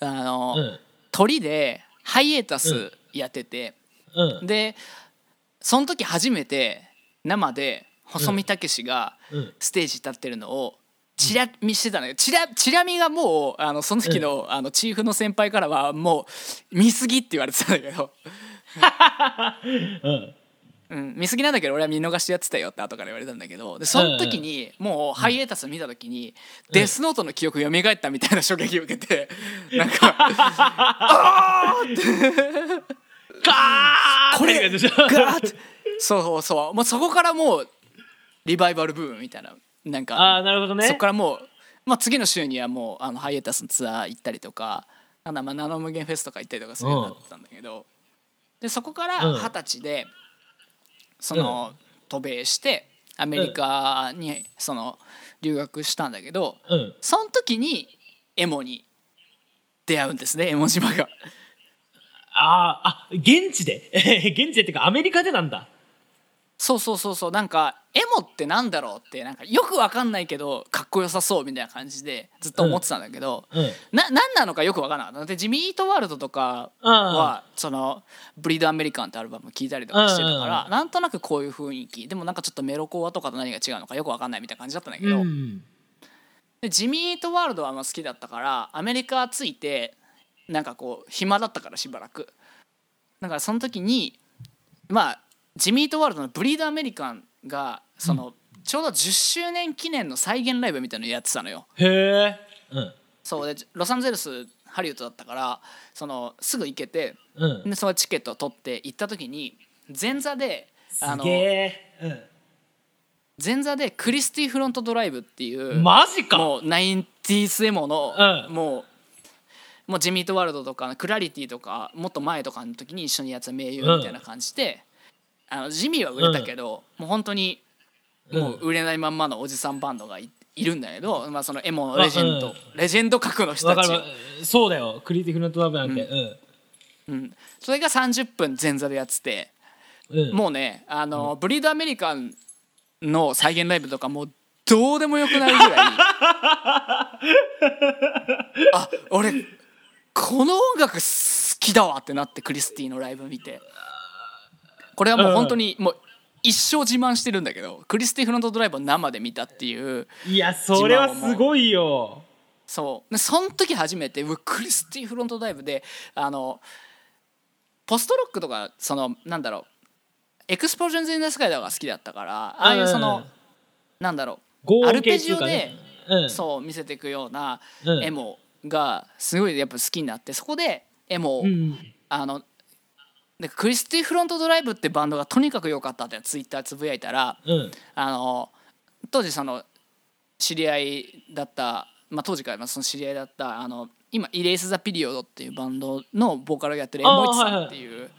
あの、うん。鳥でハイエータスやってて、うん。でその時初めて生で細見武士がうん。ステージ立ってるのをチラ見してたのよ。チラチラ見がもうあのその時の,、あのチーフの先輩からはもう見すぎって言われてたんだけど、うん。うん、見すぎなんだけど俺は見逃してやってたよって後から言われたんだけど。でその時にもうハイエータス見た時に、デスノートの記憶蘇ったみたいな衝撃を受けてなんかガーこれって。やつでしょガーッて。そうそう。もうそこからもうリバイバルブームみたいななんかああなるほどね。そこからもう、まあ、次の週にはもうあのハイエータスのツアー行ったりとかなんだまあナノ無限フェスとか行ったりとかするようになったんだけど、でそこからうん。二十歳でその、渡米してアメリカにその留学したんだけどうん。その時にエモに出会うんですねエモ島が。あああ現地で？現地でっていうかアメリカでなんだそうそうそうそう。なんかエモってなんだろうってなんかよくわかんないけどかっこよさそうみたいな感じでずっと思ってたんだけど、うん。な何なのかよくわからなかった。でジミートワールドとかはその「ブリードアメリカン」ってアルバム聞いたりとかしてたからうんなんとなくこういう雰囲気。でもなんかちょっとメロコアとかと何が違うのかよくわかんないみたいな感じだったんだけど、うん。でジミートワールドはまあ好きだったからアメリカ着いてなんかこう暇だったからしばらく。だからその時にまあジミートワールドのブリードアメリカンがその、ちょうど10周年記念の再現ライブみたいなのやってたのよ。へえうん。そうでロサンゼルスハリウッドだったからそのすぐ行けてうん。でそのチケットを取って行った時に前座ですあのげえ前座でクリスティフロントドライブっていううんマジか。もう 90s エモの、うん。もうもうジミートワールドとかクラリティとかもっと前とかの時に一緒にやってた名優みたいな感じで、あのジミーは売れたけど、もう本当にもう売れないまんまのおじさんバンドがいいるんだけど、まあ、そのエモのレジェンド、うん。レジェンド格の人たち。そうだよ。クリティフルトラブなんて。うん。うん、それが30分前座でやっててうん。もうねあの、ブリードアメリカンの再現ライブとかもうどうでもよくなるぐらい。あ俺この音楽好きだわってなってクリスティのライブ見てこれはもう本当にもう一生自慢してるんだけど Christie Front Drive を生で見たっていういやそれはすごいよ。そう。でその時初めて Christie Front Drive であのポストロックとかそのなんだろう Explosions in the Sky とかが好きだったからああいうその、うんなんだろうアルペジオでねうん。そう見せていくようなうん。エモがすごいやっぱ好きになってそこでエモを、うん。あのでクリスティフロントドライブってバンドがとにかく良かったってツイッターつぶやいたらうん。あの当時その知り合いだった、まあ、当時からまあその知り合いだったあの今「イレース・ザ・ピリオド」っていうバンドのボーカルをやってるエモイチさんっていう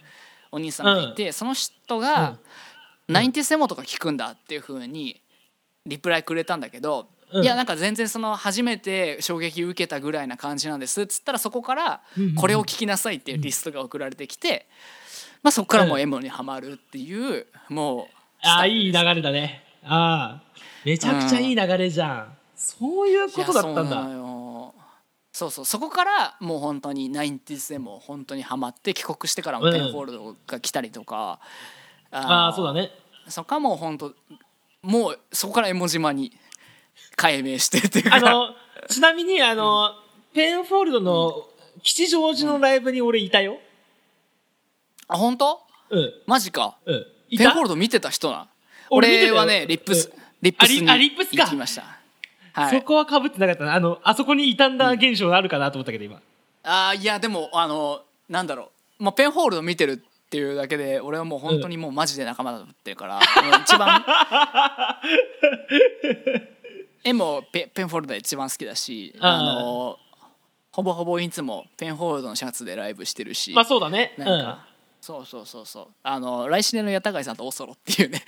お兄さんがいて、その人が「ナインティセモとか聞くんだ」っていうふうにリプライくれたんだけど、うん。いやなんか全然その初めて衝撃受けたぐらいな感じなんですっつったらそこからうん「これを聞きなさい」っていうリストが送られてきて、まあ、そこからもうエモにはまるっていうもうああいい流れだね。ああめちゃくちゃいい流れじゃん。そういうことだったんだ。そうそうそこからもう本当に 90s でも本当にハマって帰国してからもうんペンホールドが来たりとか、ああそうだね。そこはもう本当もうそこから絵文島に改名してっていうか。あのちなみにあのペンフォールドの吉祥寺のライブに俺いたよあ本当？うん。マジか。うん。いペンたホールド見てた人な俺見てたよ。俺はねリップスうん。リップスにあリップスか。行きました。はい。そこはかぶってなかったな。あのあそこに傷んだ現象があるかなと思ったけど今。あーいやでもあのなんだろう、まあ、ペンホールド見てるっていうだけで俺はもう本当にもうマジで仲間だと思ってるから、もう一番 絵もペペンホールドが一番好きだしあーあのほぼほぼいつもペンホールドのシャツでライブしてるし、まあそうだね。なんか、そうそうそうそう。あの来週の八高井さんとオソロっていうね。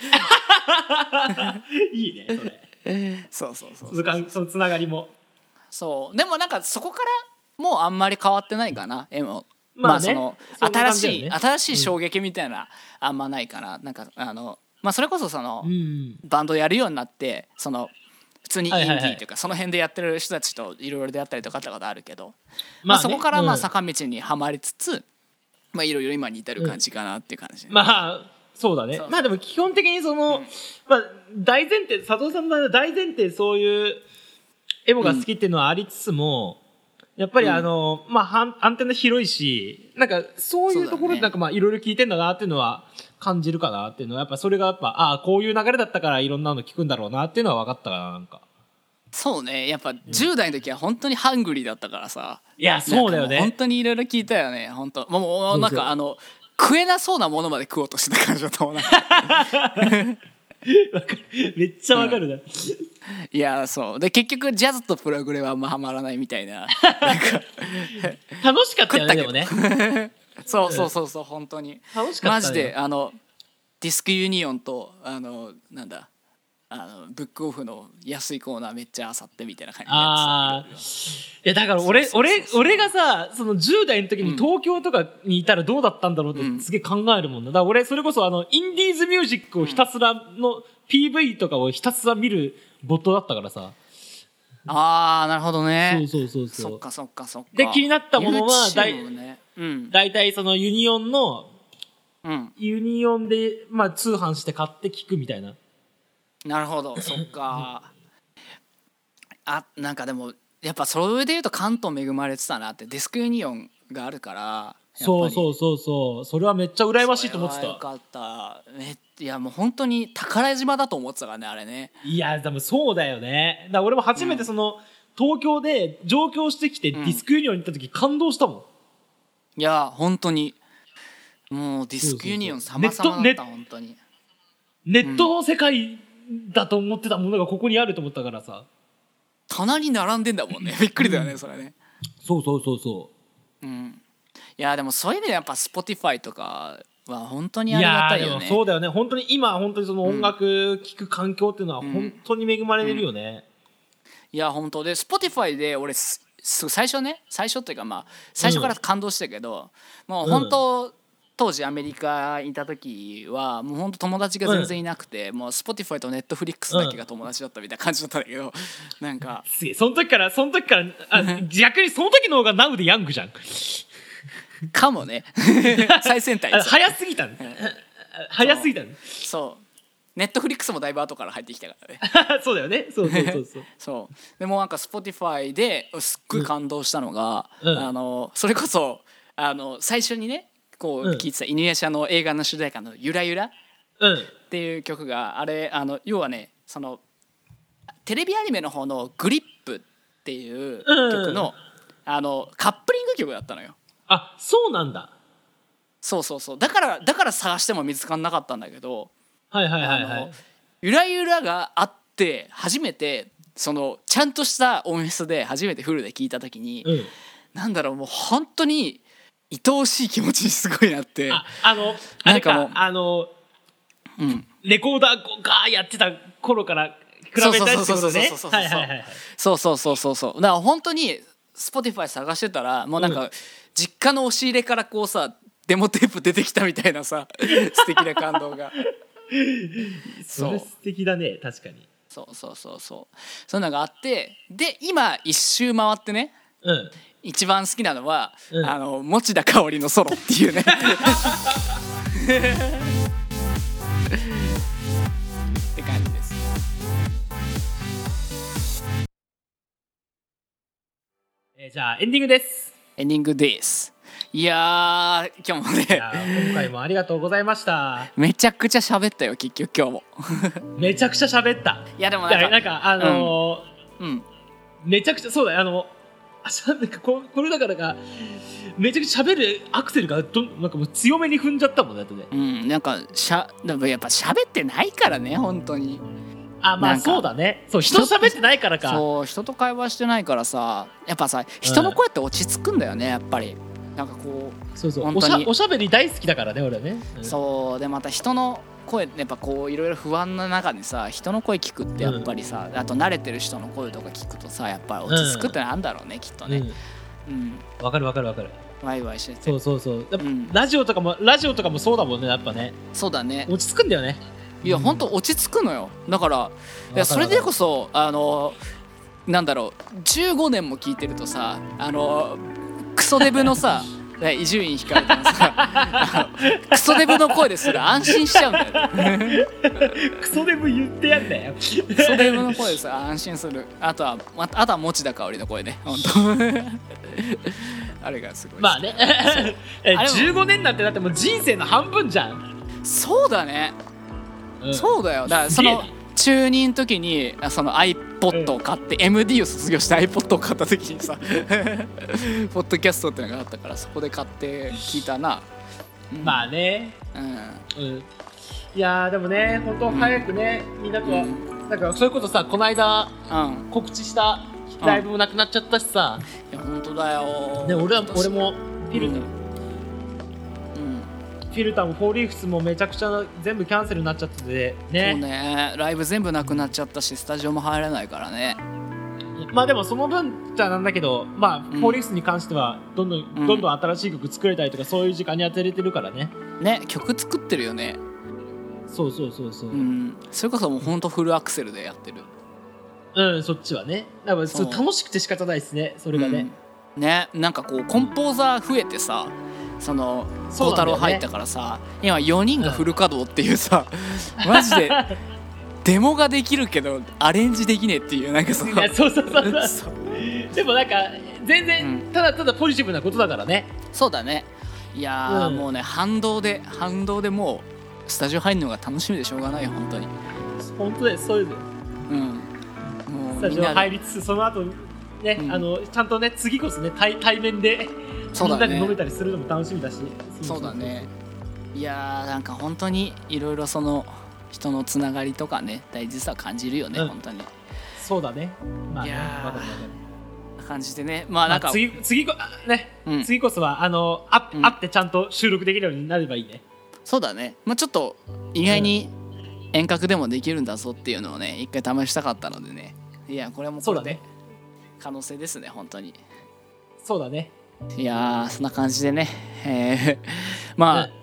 う んいいねそれ。そうそうそうそのかそのつながりも。そう。でもなんかそこからもうあんまり変わってないかな。絵もまあね。まあその新しい、新しい衝撃みたいなあんまないかな。なんかあのまあそれこそその、うん。バンドやるようになってその普通にインディはい。はいはいーというかその辺でやってる人たちといろいろ出会ったりとかってことあるけど、まあ、まあねそこからまあうん。坂道にはまりつつ、まあいろいろ今に至る感じかなっていう感じ、まあそうだね。まあでも基本的にその、まあ大前提佐藤さんの場合は大前提そういうエモが好きっていうのはありつつも、やっぱりあの、まあはんアンテナ広いしなんかそういうところでなんかまあいろいろ聞いてんだなっていうのは感じるかなっていうのはやっぱそれがやっぱああこういう流れだったからいろんなの聞くんだろうなっていうのは分かったかななんかそうね。やっぱ10代の時は本当にハングリーだったからさ。いやそうだよなんかもう本ね当にいろいろ聞いたよね。本当。もうもうなんかあの食えなそうなものまで食おうとしてた感じだったもんな。めっちゃわかるな、いやそう。で結局ジャズとプログレはあんまハマらないみたいな。楽しかったよねでもけど。ね。そうそうそうそう本当に。楽しかったね。マジであのディスクユニオンとあのなんだあのブックオフの安いコーナーめっちゃ漁ってみたいな感じああいやだから俺俺俺がさその10代の時に東京とかにいたらどうだったんだろうってすげえ考えるもんな。だから俺それこそあのインディーズミュージックをひたすらの PV とかをひたすら見るボットだったからさ。ああなるほどね。そうそうそうそう。そっかそっかそっか。で気になったものは YouTube ね。うん。大体そのユニオンのうん。ユニオンで、まあ、通販して買って聞くみたいななるほど。そっか。あなんかでもやっぱそれで言うと関東恵まれてたなってディスクユニオンがあるからそうそうそうそう。それはめっちゃ羨ましいと思ってた。よかった。めいやもう本当に宝島だと思ってたからねあれね。いやでもそうだよね。だから俺も初めてその、東京で上京してきてディスクユニオンに行った時感動したもん、いや本当に。もうディスクユニオン様々だった本当に。ネットの世界だと思ってたものがここにあると思ったからさ。棚に並んでんだもんね。びっくりだよねそれね。そうそうそうそう。ん。いやでもそういう意味でやっぱ Spotify とかは本当うにありがたいよね。そうだよね。本当に今本当にその音楽聴く環境っていうのはうん。本当に恵まれてるよね、いや本当で Spotify で俺すす最初ね最初っていうかまあ最初から感動したけど、もう本当、当時アメリカにいた時はもう本当友達が全然いなくて、もう Spotify と Netflix だけが友達だったみたいな感じだったん。だけど、なんか。すげえ。その時からその時からあ 逆にその時の方が Now でヤングじゃん。かもね。最先端あです早すぎたね早すぎたねそう。ネットフリックスもだいぶ後から入ってきたからね。そうだよね。そうそうそうそう。そう。でもなんか Spotify ですっごい感動したのが、うん。あのそれこそあの最初にねこううん。聴いてた犬夜叉の映画の主題歌の「ゆらゆら」うん。っていう曲があれあの要はねそのテレビアニメの方の「グリップ」っていう曲の,、あのカップリング曲だったのよ。あそうなんだ。そうそうそう。だからだから探しても見つかんなかったんだけどはいはいはいはい。ゆらゆらがあって初めてそのちゃんとした音質で初めてフルで聴いた時に、うん。なんだろうもう本当に愛おしい気持ちにすごいなって。ああのあれかなんかもう。あのうん。レコーダーがーやってた頃から比べたりとね。そうそうそうそうそうそうはいはいはいはいそうそう。そうそうそうだから本当に Spotify 探してたらもうなんか、うん。実家の押し入れからこうさデモテープ出てきたみたいなさ 素敵な感動が。それ素敵だね確かに。そうそうそうそう。そういうのがあってで今一周回ってねうん一番好きなのは、うん。あの持田香織のソロっていうね。って感じです。えーじゃあエンディングです。エンディングです。いやー今日もねー今回もありがとうございました。めちゃくちゃ喋ったよ結局今日も。めちゃくちゃ喋った。いやでもなんかあのーうん。めちゃくちゃそうだよあのなんかここれだからがめちゃくちゃ喋るアクセルがどんなんかもう強めに踏んじゃったもんねだってねうんなんかしゃでもやっぱ喋ってないからね本当に。あまあそうだね。そう人と喋ってないからか。そう人と会話してないからさやっぱさ人の声って落ち着くんだよねやっぱり。なんかこそうそう。おしゃ本当に。おしゃべり大好きだからね俺はね、うそうでまた人の声やっぱこういろいろ不安な中にさ人の声聞くってやっぱりさ、あと慣れてる人の声とか聞くとさやっぱり落ち着くってなんだろうね、きっとね。うん。うん。わかるわかるわかる。ワイワイしてて。そうそうそう。やっぱうん。ラジオとかもラジオとかもそうだもんねやっぱね。そうだね。落ち着くんだよね。いやうん。本当落ち着くのよ。だからいやそれでこそあのなんだろう15年も聞いてるとさあのクソデブのさ伊集院光のさ クソデブの声ですら安心しちゃうんだよね。クソデブ言ってやんだよ。クソデブの声です。ら安心する。あとはまあとは持田香織の声ね。本当。あれがすごい。まあね。えあれも。15年なんてだってもう人生の半分じゃん、そうだね。うん。そうだよ。だからその中2の時にあその iPod を買って、MD を卒業して iPod を買った時にさ ポッドキャストっていうのがあったからそこで買って聞いたな、うん。まあね。うん。うん。いやーでもね本当早くね、みんなとは、うん。なんかそれこそさこの間うん。告知したライブもなくなっちゃったしさ、いや本当だよ。ね、俺は俺もフィルうんィルターもフォーリーフスもめちゃくちゃ全部キャンセルになっちゃっててね。そうね。ライブ全部なくなっちゃったしスタジオも入れないからね。まあでもその分じゃなんだけどまあ、フォーリーフスに関してはどんどん、うんどんどん新しい曲作れたりとかそういう時間に当てれてるからね。ね曲作ってるよね。そうそうそうそう、ううん。んそれこそもう本当フルアクセルでやってる。そっちはね。だからそうそう。楽しくて仕方ないですねそれがね、うん。ねなんかこうコンポーザー増えてさそのそうなんだよね。孝太郎入ったからさ今4人がフル稼働っていうさ、マジでデモができるけどアレンジできねえっていうなんかそのそうそうそうそう。そう。でもなんか全然、うん。ただただポジティブなことだからね。そうだね。いやー、うん。もうね反動で反動でもうスタジオ入るのが楽しみでしょうがないよ本当に。本当ですそういうの。うん。もスタジオ入りつつその後ね、うん。あのちゃんとね次こそね対対面でそうだね。みんなで飲めたりするのも楽しみだし。そうだね。いやーなんか本当にいろいろその人のつながりとかね大事さ感じるよね、うん。本当に。そうだね。まあねいやー。わかるわかる感じでね。まあなんか、まあ次次こあね、うん。次こそはあのあ、うん。会ってちゃんと収録できるようになればいいね。そうだね。まあちょっと意外に遠隔でもできるんだぞっていうのをね一回試したかったのでね。いやこれもこれでそうだね。可能性ですね本当に。そうだねいやーそんな感じでね、えー まあ、うん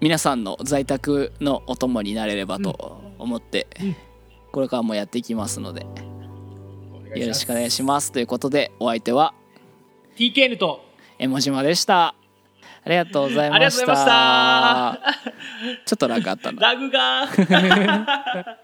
皆さんの在宅のお供になれればと思って、うん。これからもやっていきますのでよろしくお願いします。ということでお相手は TKN とエモジマでした。ありがとうございました。ちょっとラグあったな。ラグが